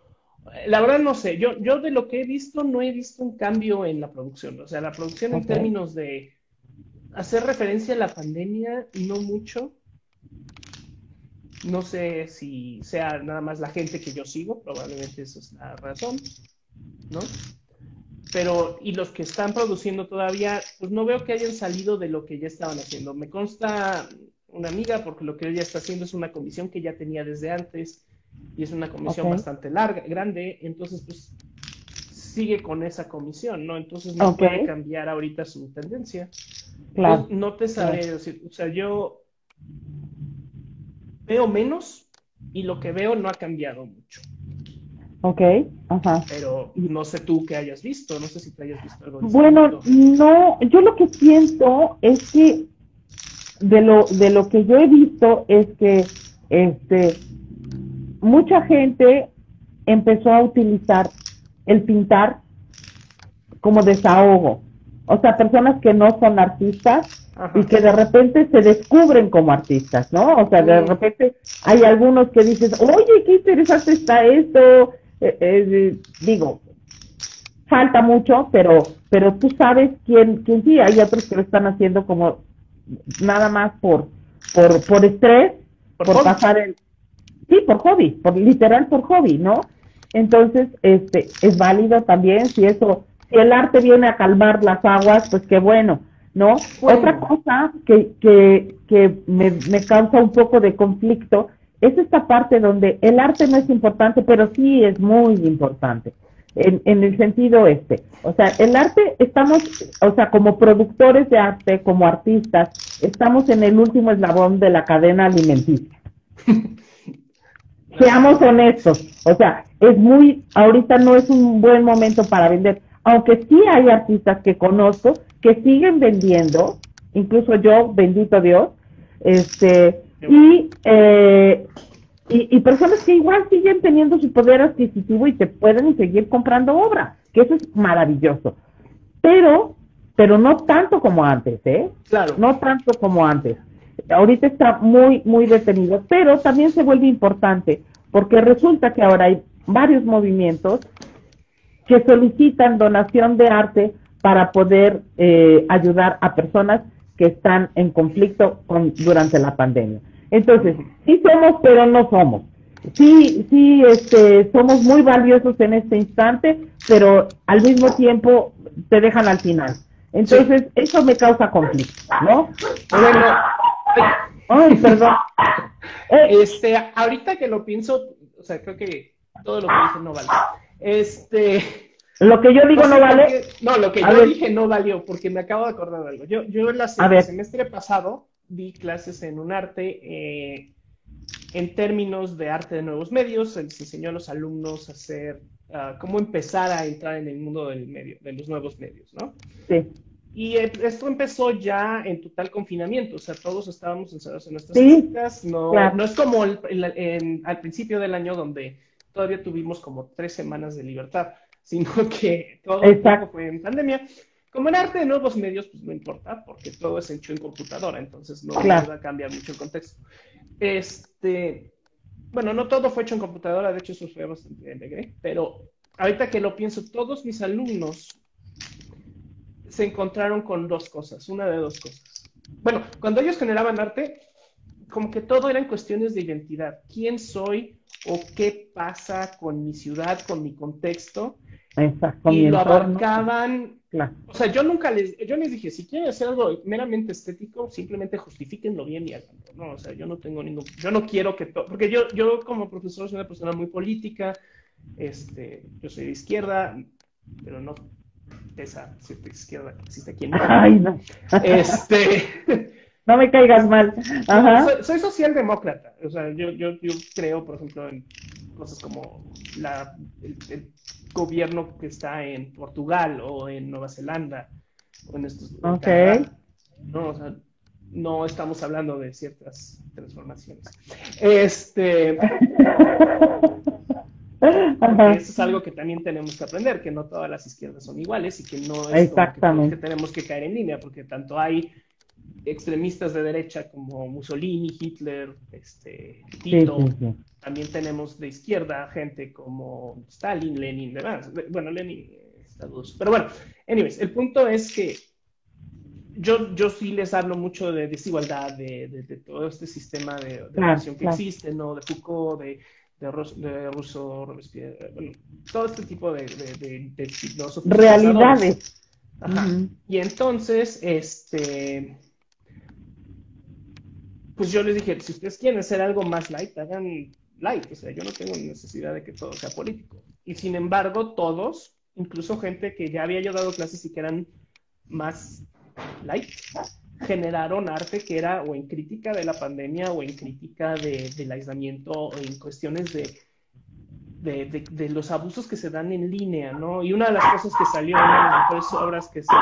La verdad no sé, yo, yo de lo que he visto no he visto un cambio en la producción. O sea, la producción en términos de hacer referencia a la pandemia, no mucho. No sé si sea nada más la gente que yo sigo, probablemente esa es la razón, ¿no? Pero, y los que están produciendo todavía, pues no veo que hayan salido de lo que ya estaban haciendo. Me consta una amiga, porque lo que ella está haciendo es una comisión que ya tenía desde antes, y es una comisión bastante larga, grande, entonces pues sigue con esa comisión, ¿no? Entonces no puede cambiar ahorita su tendencia. Claro. No, no te sabré decir, o sea, yo veo menos y lo que veo no ha cambiado mucho, Ok, ajá. pero no sé tú qué hayas visto, no sé si te hayas visto algo Bueno, no, yo lo que siento es que de lo, de lo que yo he visto es que este mucha gente empezó a utilizar el pintar como desahogo. O sea, personas que no son artistas Ajá. y que de repente se descubren como artistas, ¿no? O sea, de repente hay algunos que dices, oye, qué interesante está esto. Eh, eh, digo, falta mucho, pero pero tú sabes quién, quién sí, hay otros que lo están haciendo como nada más por por, por estrés, Por pasar el sí, por hobby, por literal por hobby, ¿no? Entonces, este es válido también si eso si el arte viene a calmar las aguas, pues qué bueno, ¿no? Bueno. Otra cosa que que que me, me causa un poco de conflicto es esta parte donde el arte no es importante, pero sí es muy importante. En, en el sentido este, o sea, el arte estamos, o sea, como productores de arte, como artistas, estamos en el último eslabón de la cadena alimenticia. Seamos honestos, o sea, es muy, ahorita no es un buen momento para vender, aunque sí hay artistas que conozco que siguen vendiendo, incluso yo, bendito Dios, este, y, eh, y, y personas que igual siguen teniendo su poder adquisitivo y te pueden seguir comprando obra, que eso es maravilloso. Pero, pero no tanto como antes, ¿eh? Claro. No tanto como antes. ahorita está muy, muy detenido, pero también se vuelve importante porque resulta que ahora hay varios movimientos que solicitan donación de arte para poder eh, ayudar a personas que están en conflicto con, durante la pandemia. Entonces, sí somos, pero no somos. Sí, sí, este, somos muy valiosos en este instante, pero al mismo tiempo te dejan al final. Entonces, eso me causa conflicto, ¿no? Bueno, ay, perdón. Este, ahorita que lo pienso, o sea, creo que todo lo que dije no vale. Este. Lo que yo digo no, vale. no, lo que yo dije no valió, porque me acabo de acordar de algo. Yo, yo el semestre pasado di clases en un arte eh, en términos de arte de nuevos medios. Les enseñó a los alumnos a hacer, cómo empezar a entrar en el mundo del medio, de los nuevos medios, ¿no? Sí. Y esto empezó ya en total confinamiento, o sea, todos estábamos encerrados en nuestras casas. No, no es como al principio del año donde todavía tuvimos como tres semanas de libertad, sino que todo el tiempo fue en pandemia. Como en arte de nuevos medios, pues no importa, porque todo es hecho en computadora, entonces no va a cambiar mucho el contexto. Este, bueno, no todo fue hecho en computadora, de hecho eso fue bastante alegre, pero ahorita que lo pienso, todos mis alumnos se encontraron con dos cosas, una de dos cosas. Bueno, cuando ellos generaban arte, como que todo eran cuestiones de identidad. ¿Quién soy o qué pasa con mi ciudad, con mi contexto? Exacto, y lo abarcaban. O sea, yo nunca les, yo les dije, si quieren hacer algo meramente estético, simplemente justifíquenlo bien y háganlo. No, o sea, yo no tengo ningún, yo no quiero que todo, porque yo, yo como profesor soy una persona muy política, este, yo soy de izquierda, pero no esa cierta izquierda que existe aquí en Ay, no. Este. No me caigas mal. Soy, socialdemócrata. O sea, yo, yo, yo, creo, por ejemplo, en cosas como la, el, gobierno que está en Portugal o en Nueva Zelanda o en estos. Okay. No, o sea, no estamos hablando de ciertas transformaciones. Este. Eso es algo que también tenemos que aprender, que no todas las izquierdas son iguales y que no es que, tenemos que caer en línea, porque tanto hay extremistas de derecha como Mussolini, Hitler, este, Tito, también tenemos de izquierda gente como Stalin, Lenin, demás. Bueno, Lenin está dudoso. Pero bueno, anyways, el punto es que yo, yo sí les hablo mucho de desigualdad, de, todo este sistema de, relación que existe, ¿no? De Foucault, de de, Russo, Robespierre, bueno, todo este tipo de, de, de Realidades. Ajá. Y entonces, este, pues yo les dije, si ustedes quieren hacer algo más light, hagan light, o sea, yo no tengo necesidad de que todo sea político. Y sin embargo, todos, incluso gente que ya había yo dado clases y que eran más light, generaron arte que era o en crítica de la pandemia o en crítica del aislamiento o en cuestiones de, de, los abusos que se dan en línea, ¿no? Y una de las cosas que salió, una de las mejores obras que se,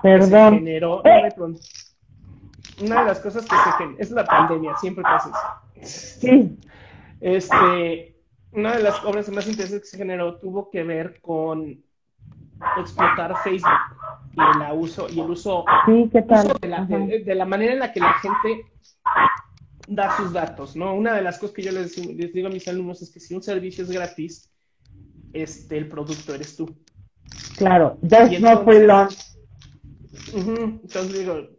Perdón. generó, una de las cosas que se generó, es la pandemia, siempre pasa eso. Sí. Este, una de las obras más interesantes que se generó tuvo que ver con explotar Facebook y el uso y el uso, de, la, manera en la que la gente da sus datos, ¿no? Una de las cosas que yo les, digo a mis alumnos es que si un servicio es gratis, este, el producto eres tú. Claro, that's no free entonces digo,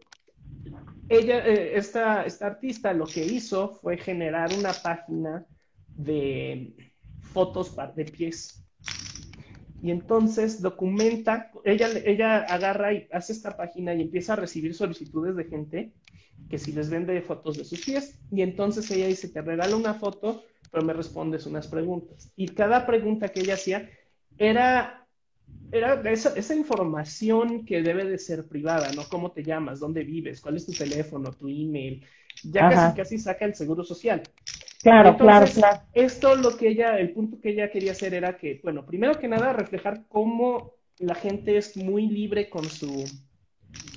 ella, eh, esta, esta artista lo que hizo fue generar una página de fotos de pies y entonces documenta, ella, ella agarra y hace esta página y empieza a recibir solicitudes de gente que si les vende fotos de sus pies. Y entonces ella dice, te regalo una foto, pero me respondes unas preguntas. Y cada pregunta que ella hacía era, era esa, esa información que debe de ser privada, ¿no? ¿Cómo te llamas? ¿Dónde vives? ¿Cuál es tu teléfono? ¿Tu email? Ya casi, casi saca el seguro social. Claro, claro, claro. Esto lo que ella, el punto que ella quería hacer era que, bueno, primero que nada, reflejar cómo la gente es muy libre con su,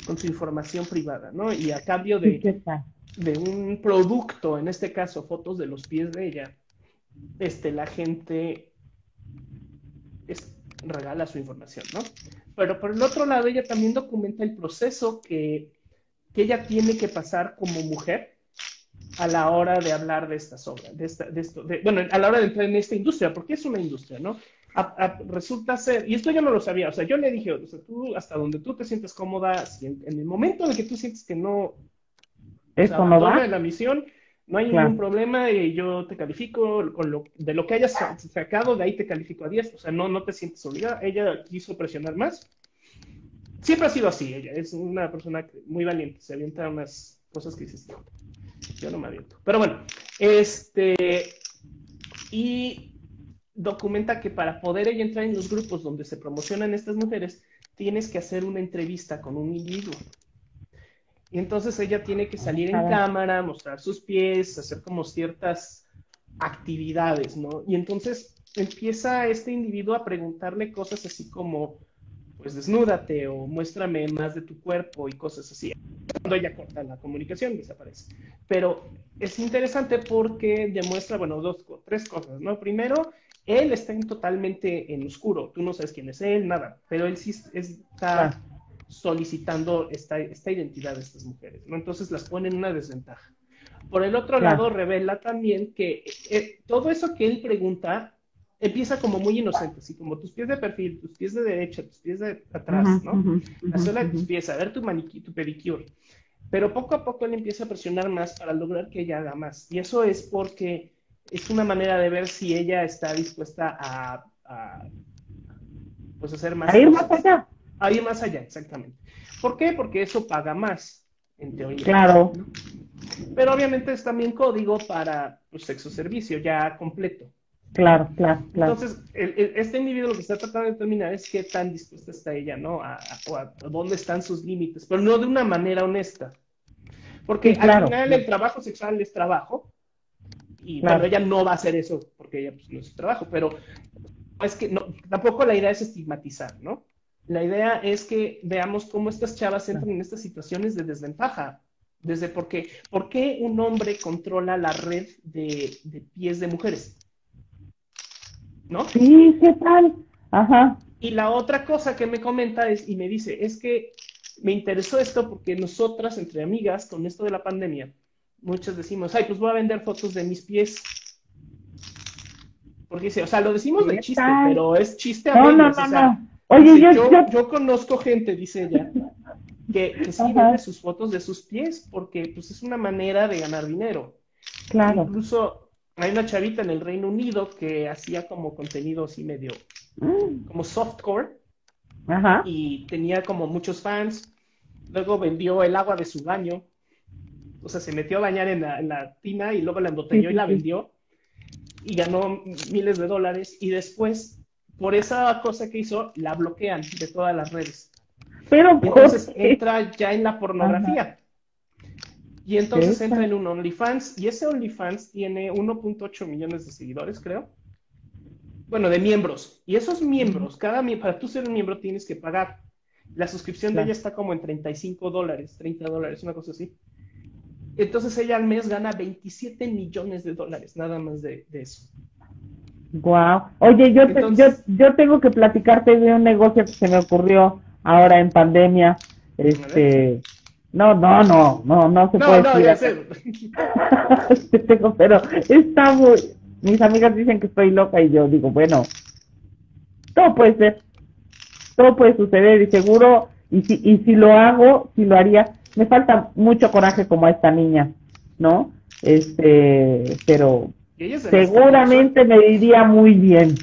con su información privada, ¿no? Y a cambio de, de un producto, en este caso, fotos de los pies de ella, este, la gente regala su información, ¿no? Pero por el otro lado, ella también documenta el proceso que que ella tiene que pasar como mujer a la hora de hablar de estas obras, de, esta, de esto, de, bueno, a la hora de entrar en esta industria, porque es una industria, ¿no? resulta ser, y esto yo no lo sabía, o sea, yo le dije, o sea, tú hasta donde tú te sientes cómoda, si en, el momento en que tú sientes que no, ¿Esto o sea, no va? la misión, no hay ningún problema y yo te califico con lo, de lo que hayas sacado, de ahí te califico a 10, o sea, no, no te sientes obligada, ella quiso presionar más. Siempre ha sido así, ella es una persona muy valiente, se avienta unas cosas que dices, yo no me aviento. Pero bueno, este, y documenta que para poder ella entrar en los grupos donde se promocionan estas mujeres, tienes que hacer una entrevista con un individuo. Y entonces ella tiene que salir en cámara, mostrar sus pies, hacer como ciertas actividades, ¿no? Y entonces empieza este individuo a preguntarle cosas así como, pues desnúdate o muéstrame más de tu cuerpo y cosas así. Cuando ella corta la comunicación, desaparece. Pero es interesante porque demuestra, bueno, dos, tres cosas, ¿no? Primero, él está en totalmente en oscuro, tú no sabes quién es él, nada, pero él sí está solicitando esta, esta identidad de estas mujeres, ¿no? Entonces las pone en una desventaja. Por el otro lado, revela también que eh, todo eso que él pregunta empieza como muy inocente, así como tus pies de perfil, tus pies de derecha, tus pies de atrás, ¿no? La suela de tus pies, a ver tu maniquí, tu pedicure. Pero poco a poco él empieza a presionar más para lograr que ella haga más. Y eso es porque es una manera de ver si ella está dispuesta a, pues hacer más. A ir más allá. A ir más allá, exactamente. ¿Por qué? Porque eso paga más, en teoría. Claro. Pero obviamente es también código para pues, sexo servicio ya completo. Claro, claro, claro. Entonces, este individuo lo que está tratando de determinar es qué tan dispuesta está ella, ¿no? A, dónde están sus límites, pero no de una manera honesta. Porque al final el trabajo sexual es trabajo, y claro. ella no va a hacer eso porque ella pues, no es su trabajo, pero es que no, tampoco la idea es estigmatizar, ¿no? La idea es que veamos cómo estas chavas entran en estas situaciones de desventaja. Desde porque, ¿por qué un hombre controla la red de, de pies de mujeres? ¿No? Sí, ¿qué tal? Ajá. Y la otra cosa que me comenta es, y me dice, es que me interesó esto porque nosotras, entre amigas, con esto de la pandemia, muchos decimos, ay, pues voy a vender fotos de mis pies. Porque dice, o sea, lo decimos de chiste, pero es chiste a no, no, no, no. Oye, yo, yo, conozco gente, dice ella, que, que sí vende sus fotos de sus pies porque pues es una manera de ganar dinero. Claro. Incluso hay una chavita en el Reino Unido que hacía como contenido así medio, mm. como softcore. Ajá. Y tenía como muchos fans. Luego vendió el agua de su baño o sea, se metió a bañar en la, tina y luego la embotelló y la vendió y ganó miles de dólares y después, por esa cosa que hizo, la bloquean de todas las redes. Pero entonces entra ya en la pornografía. Y entonces entra en un OnlyFans y ese OnlyFans tiene 1.8 millones de seguidores, creo. Bueno, de miembros. Y esos miembros, cada para tú ser un miembro tienes que pagar. La suscripción de ella está como en 35 dólares, 30 dólares, una cosa así. Entonces ella al mes gana 27 millones de dólares, nada más de, eso. Wow. Oye, yo, yo, yo tengo que platicarte de un negocio que se me ocurrió ahora en pandemia. Este, no, no, no, no, no se puede no, decir. pero está muy, mis amigas dicen que estoy loca y yo digo, bueno, todo puede ser, todo puede suceder y seguro, y si, y si lo hago, si lo haría, me falta mucho coraje como a esta niña, ¿no? Este, pero seguramente me iría muy bien.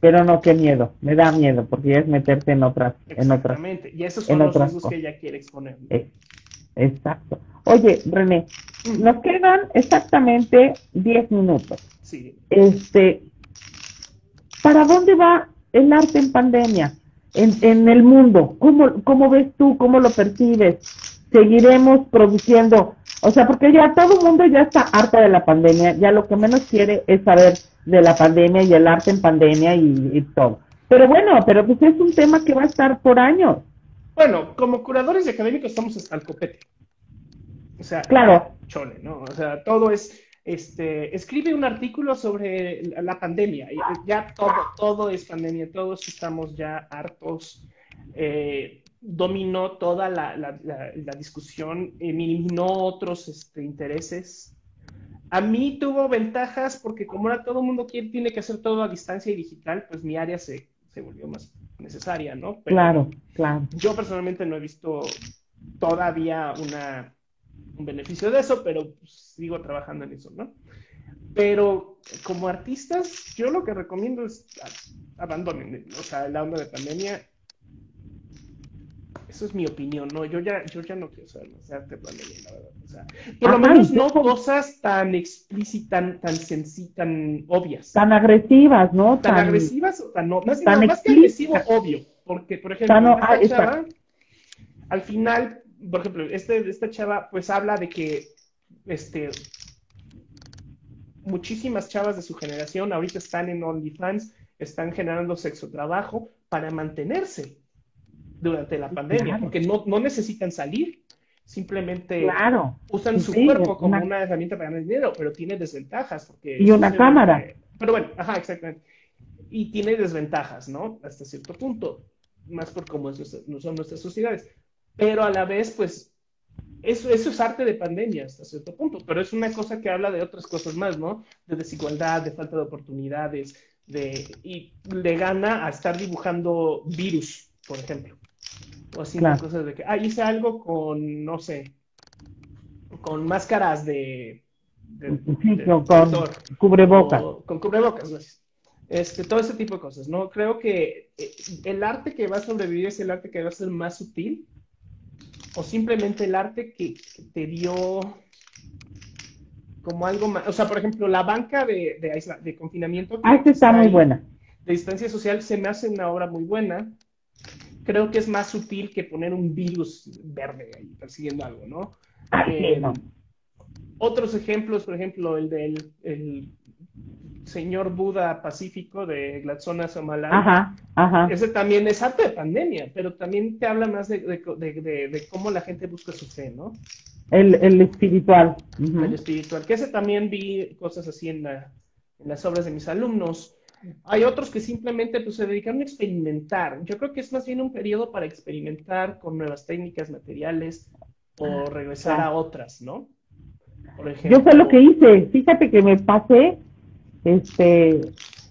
Pero no, qué miedo, me da miedo, porque es meterte en otras, en otras. y esos son los riesgos que ella quiere exponer. Eh, exacto. Oye, René, nos quedan exactamente 10 minutos. Sí. Este, ¿para dónde va el arte en pandemia? En, en el mundo, ¿Cómo, ¿cómo ves tú? ¿Cómo lo percibes? seguiremos produciendo, o sea, porque ya todo el mundo ya está harto de la pandemia, ya lo que menos quiere es saber de la pandemia y el arte en pandemia y, todo. Pero bueno, pero pues es un tema que va a estar por años. Bueno, como curadores y académicos estamos hasta el copete. O sea, claro. chole, ¿no? O sea, todo es, este, escribe un artículo sobre la pandemia. Ya todo, todo es pandemia, todos estamos ya hartos. Eh, dominó toda la, la, la, discusión, eliminó otros este, intereses. A mí tuvo ventajas porque como ahora todo el mundo quiere, tiene que hacer todo a distancia y digital, pues mi área se, se volvió más necesaria, ¿no? claro, claro. Yo personalmente no he visto todavía una, un beneficio de eso, pero pues, sigo trabajando en eso, ¿no? Pero como artistas, yo lo que recomiendo es abandonen, o sea, la onda de pandemia. Eso es mi opinión, ¿no? Yo ya, yo ya no quiero saber más de arte pandemia, la verdad. O sea, por lo menos no cosas tan explícitas, tan, tan tan obvias. Tan agresivas, ¿no? Tan, agresivas o tan no. Más, más que agresivo, obvio. Porque, por ejemplo, esta ah, chava, al final, por ejemplo, este, esta chava, pues habla de que este, muchísimas chavas de su generación ahorita están en OnlyFans, están generando sexo trabajo para mantenerse durante la pandemia, porque no, no, necesitan salir, simplemente usan su cuerpo como una... herramienta para ganar dinero, pero tiene desventajas. Porque y una cámara. pero bueno, ajá, exactamente. Y tiene desventajas, ¿no? Hasta cierto punto, más por cómo no son nuestras sociedades. Pero a la vez, pues, eso, eso es arte de pandemia hasta cierto punto, pero es una cosa que habla de otras cosas más, ¿no? De desigualdad, de falta de oportunidades, de, y le gana a estar dibujando virus, por ejemplo. O así, cosas de que, ah, hice algo con, no sé, con máscaras de... con cubrebocas. con cubrebocas, Este, todo ese tipo de cosas, ¿no? Creo que eh, el arte que va a sobrevivir es el arte que va a ser más sutil o simplemente el arte que, te dio como algo más, o sea, por ejemplo, la banca de, de, de confinamiento. Ah, esta está muy buena. De distancia social se me hace una obra muy buena. Creo que es más sutil que poner un virus verde ahí persiguiendo algo, ¿no? Eh, otros ejemplos, por ejemplo, el del el señor Buda Pacífico de Glatzona Somalán. Ajá, ajá. Ese también es arte de pandemia, pero también te habla más de, de, cómo la gente busca su fe, ¿no? El, el espiritual. El espiritual, que ese también vi cosas así en, la, en las obras de mis alumnos. Hay otros que simplemente pues, se dedicaron a experimentar. Yo creo que es más bien un periodo para experimentar con nuevas técnicas, materiales o regresar a otras, ¿no? Por ejemplo, Yo sé lo que hice. Fíjate que me pasé este,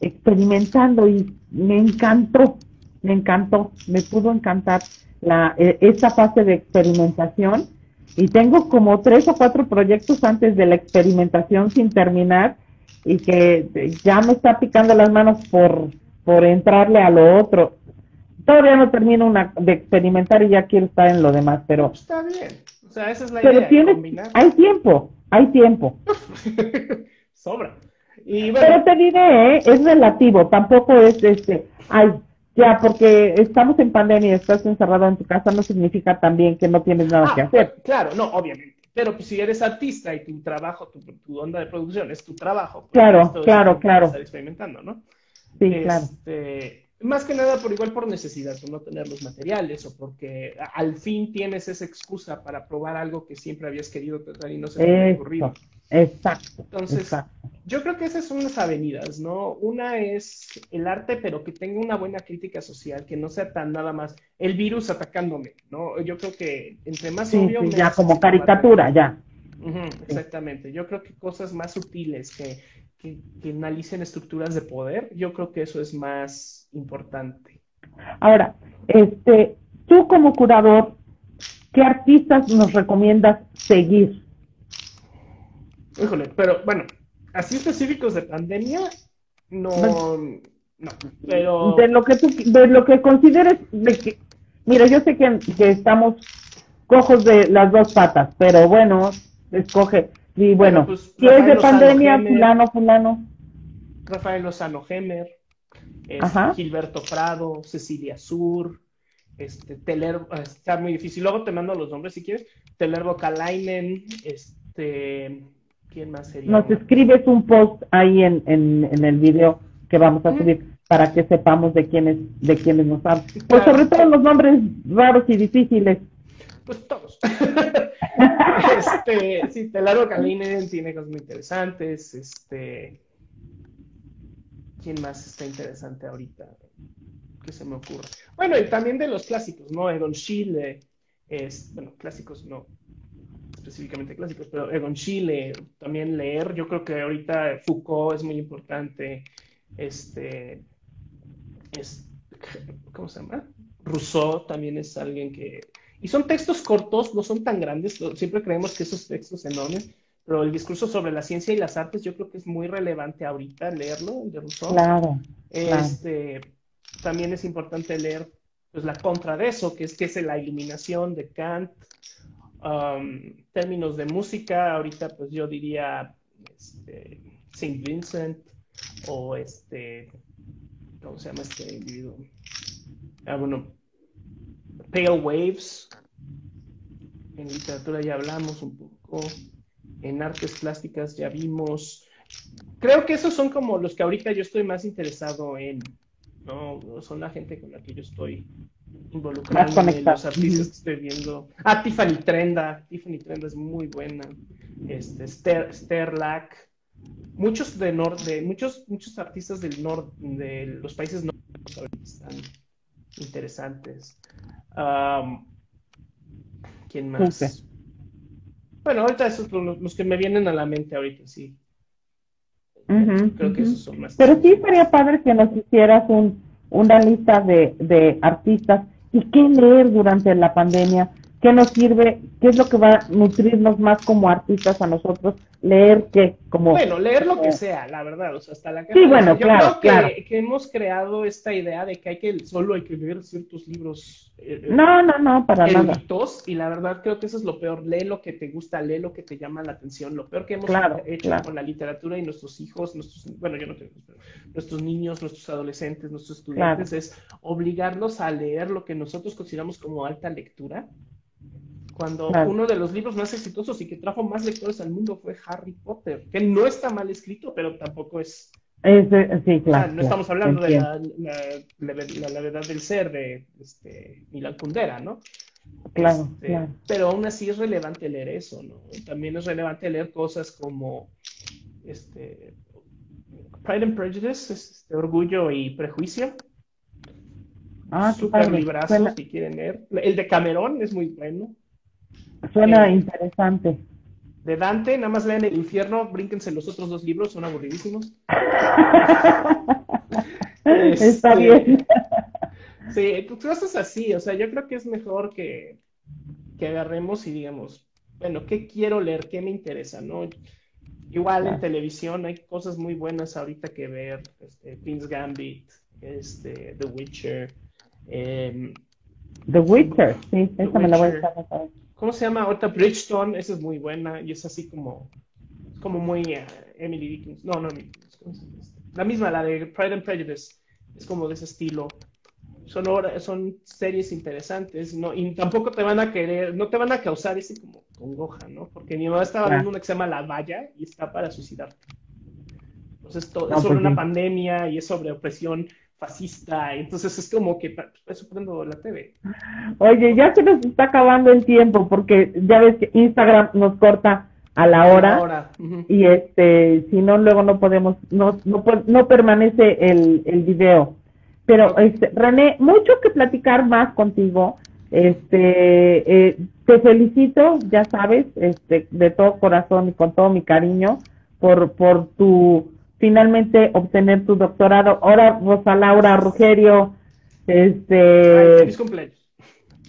experimentando y me encantó, me encantó, me pudo encantar la, e, esta fase de experimentación y tengo como tres o cuatro proyectos antes de la experimentación sin terminar y que ya me está picando las manos por, por entrarle a lo otro. Todavía no termino una, de experimentar y ya quiero estar en lo demás, pero... Está bien, o sea, esa es la idea. hay tiempo, hay tiempo. Sobra. Pero te diré, ¿eh? es relativo, tampoco es este, ay, ya, porque estamos en pandemia y estás encerrado en tu casa no significa también que no tienes nada que ah, hacer. claro, no, obviamente. Pero pues, si eres artista y tu trabajo, tu, onda de producción es tu trabajo. Pues, claro, claro, claro. Estar experimentando, ¿no? Sí, claro. Este, más que nada por igual por necesidad, por no tener los materiales o porque al fin tienes esa excusa para probar algo que siempre habías querido tratar y no se te había ocurrido. Exacto. Entonces, yo creo que esas son las avenidas, ¿no? Una es el arte, pero que tenga una buena crítica social, que no sea tan nada más el virus atacándome, ¿no? Yo creo que entre más obvio. ya como caricatura, ya. exactamente. Yo creo que cosas más sutiles que, que, analicen estructuras de poder, yo creo que eso es más importante. Ahora, este, tú como curador, ¿qué artistas nos recomiendas seguir? Híjole, pero bueno, así específicos de pandemia, no, no, pero... De lo que tú, de lo que consideres, de que, mira, yo sé que, que estamos cojos de las dos patas, pero bueno, escoge, y bueno, pues, si es de pandemia, fulano, fulano. Rafael Lozano Gemer, Gilberto Prado, Cecilia Sur, este, está muy difícil. Luego te mando los nombres si quieres. Telerbo Kalainen, este, ¿quién más sería? Nos escribes un post ahí en, en, el video que vamos a subir para que sepamos de quiénes, de quiénes nos hablan. Pues sobre todo los nombres raros y difíciles. Pues todos. este, sí, Telaro Kalinen tiene cosas muy interesantes. Este, ¿quién más está interesante ahorita? que se me ocurre. Bueno, y también de los clásicos, ¿no? Egon Schiele, es, bueno, clásicos no específicamente clásicos, pero Egon Schiele, también leer, yo creo que ahorita Foucault es muy importante, este, es, ¿cómo se llama? Rousseau también es alguien que... Y son textos cortos, no son tan grandes, siempre creemos que esos textos enormes, pero el discurso sobre la ciencia y las artes yo creo que es muy relevante ahorita leerlo, el de Rousseau. Claro. Este, También es importante leer pues, la contra de eso, que es que es la iluminación de Kant. Um, términos de música, ahorita pues yo diría este, Saint Vincent o este, ¿cómo se llama este individuo? Ah, bueno, Pale Waves. En literatura ya hablamos un poco en artes plásticas ya vimos. Creo que esos son como los que ahorita yo estoy más interesado en, ¿no? Son la gente con la que yo estoy involucrado, los artistas que estoy viendo. Ah, Tiffany Trenda, Tiffany Trenda es muy buena. Este, Sterlac, muchos de norte, muchos, muchos artistas del norte, de los países nórdicos están interesantes. ¿Quién más? Bueno, ahorita esos son los, que me vienen a la mente ahorita, sí. Creo que esos son más. Pero sí sería padre que nos hicieras un, una lista de, de artistas y qué leer durante la pandemia, qué nos sirve, qué es lo que va a nutrirnos más como artistas a nosotros leer que como... Bueno, leer lo que sea, la verdad, o sea, hasta la... Sí, bueno, Yo claro, creo que, que, hemos creado esta idea de que hay que, solo hay que leer ciertos libros... Eh, eh, no, no, no, para nada. Y la verdad creo que eso es lo peor, lee lo que te gusta, lee lo que te llama la atención, lo peor que hemos hecho con la literatura y nuestros hijos, nuestros, bueno, yo no tengo nuestros niños, nuestros adolescentes, nuestros estudiantes, es obligarlos a leer lo que nosotros consideramos como alta lectura cuando uno de los libros más exitosos y que trajo más lectores al mundo fue Harry Potter, que no está mal escrito, pero tampoco es... sí, claro, no estamos hablando de la, la, verdad del ser de este, Milan Kundera, ¿no? Claro, este, claro. Pero aún así es relevante leer eso, ¿no? También es relevante leer cosas como este, Pride and Prejudice, este, Orgullo y Prejuicio. Ah, Super librazo, si quieren leer. El de Camerón es muy bueno. Suena interesante. De Dante, nada más lean El infierno, brínquense los otros dos libros, son aburridísimos. Está este, bien. Sí, pues cosas así, o sea, yo creo que es mejor que, que agarremos y digamos, bueno, ¿qué quiero leer? ¿Qué me interesa? ¿No? Igual en televisión hay cosas muy buenas ahorita que ver, este, Queen's Gambit, este, The Witcher. Em, The Witcher, sí, esa me la voy a estar ¿Cómo se llama? Otra Bridgestone, esa es muy buena y es así como, como muy eh, Emily Dickens. No, no, la misma, la de Pride and Prejudice, es como de ese estilo. Son, son series interesantes, ¿no? Y tampoco te van a querer, no te van a causar ese como congoja, ¿no? Porque mi mamá estaba viendo una que se llama La Valla y está para suicidarte. Entonces, todo, es sobre pues una pandemia y es sobre opresión fascista, entonces es como que eso prendo la TV. Oye, ya se nos está acabando el tiempo porque ya ves que Instagram nos corta a la hora, y este si no luego no podemos no no, no permanece el, el video pero este, René mucho que platicar más contigo este eh, te felicito ya sabes este de todo corazón y con todo mi cariño por por tu finalmente obtener tu doctorado. Ahora, Rosa Laura Rugerio, este...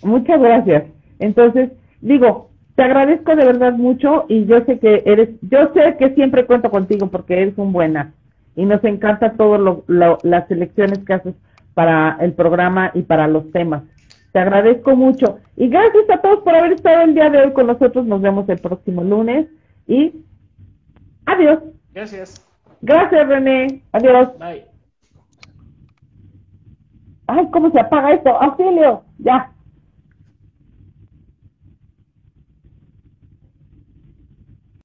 Muchas gracias. Entonces, digo, te agradezco de verdad mucho y yo sé que eres, yo sé que siempre cuento contigo porque eres un buena y nos encanta todo lo, las selecciones que haces para el programa y para los temas. Te agradezco mucho y gracias a todos por haber estado el día de hoy con nosotros. Nos vemos el próximo lunes y adiós. Gracias. Gracias, René. Adiós. Bye. Ay, ¿cómo se apaga esto? Auxilio. Ya.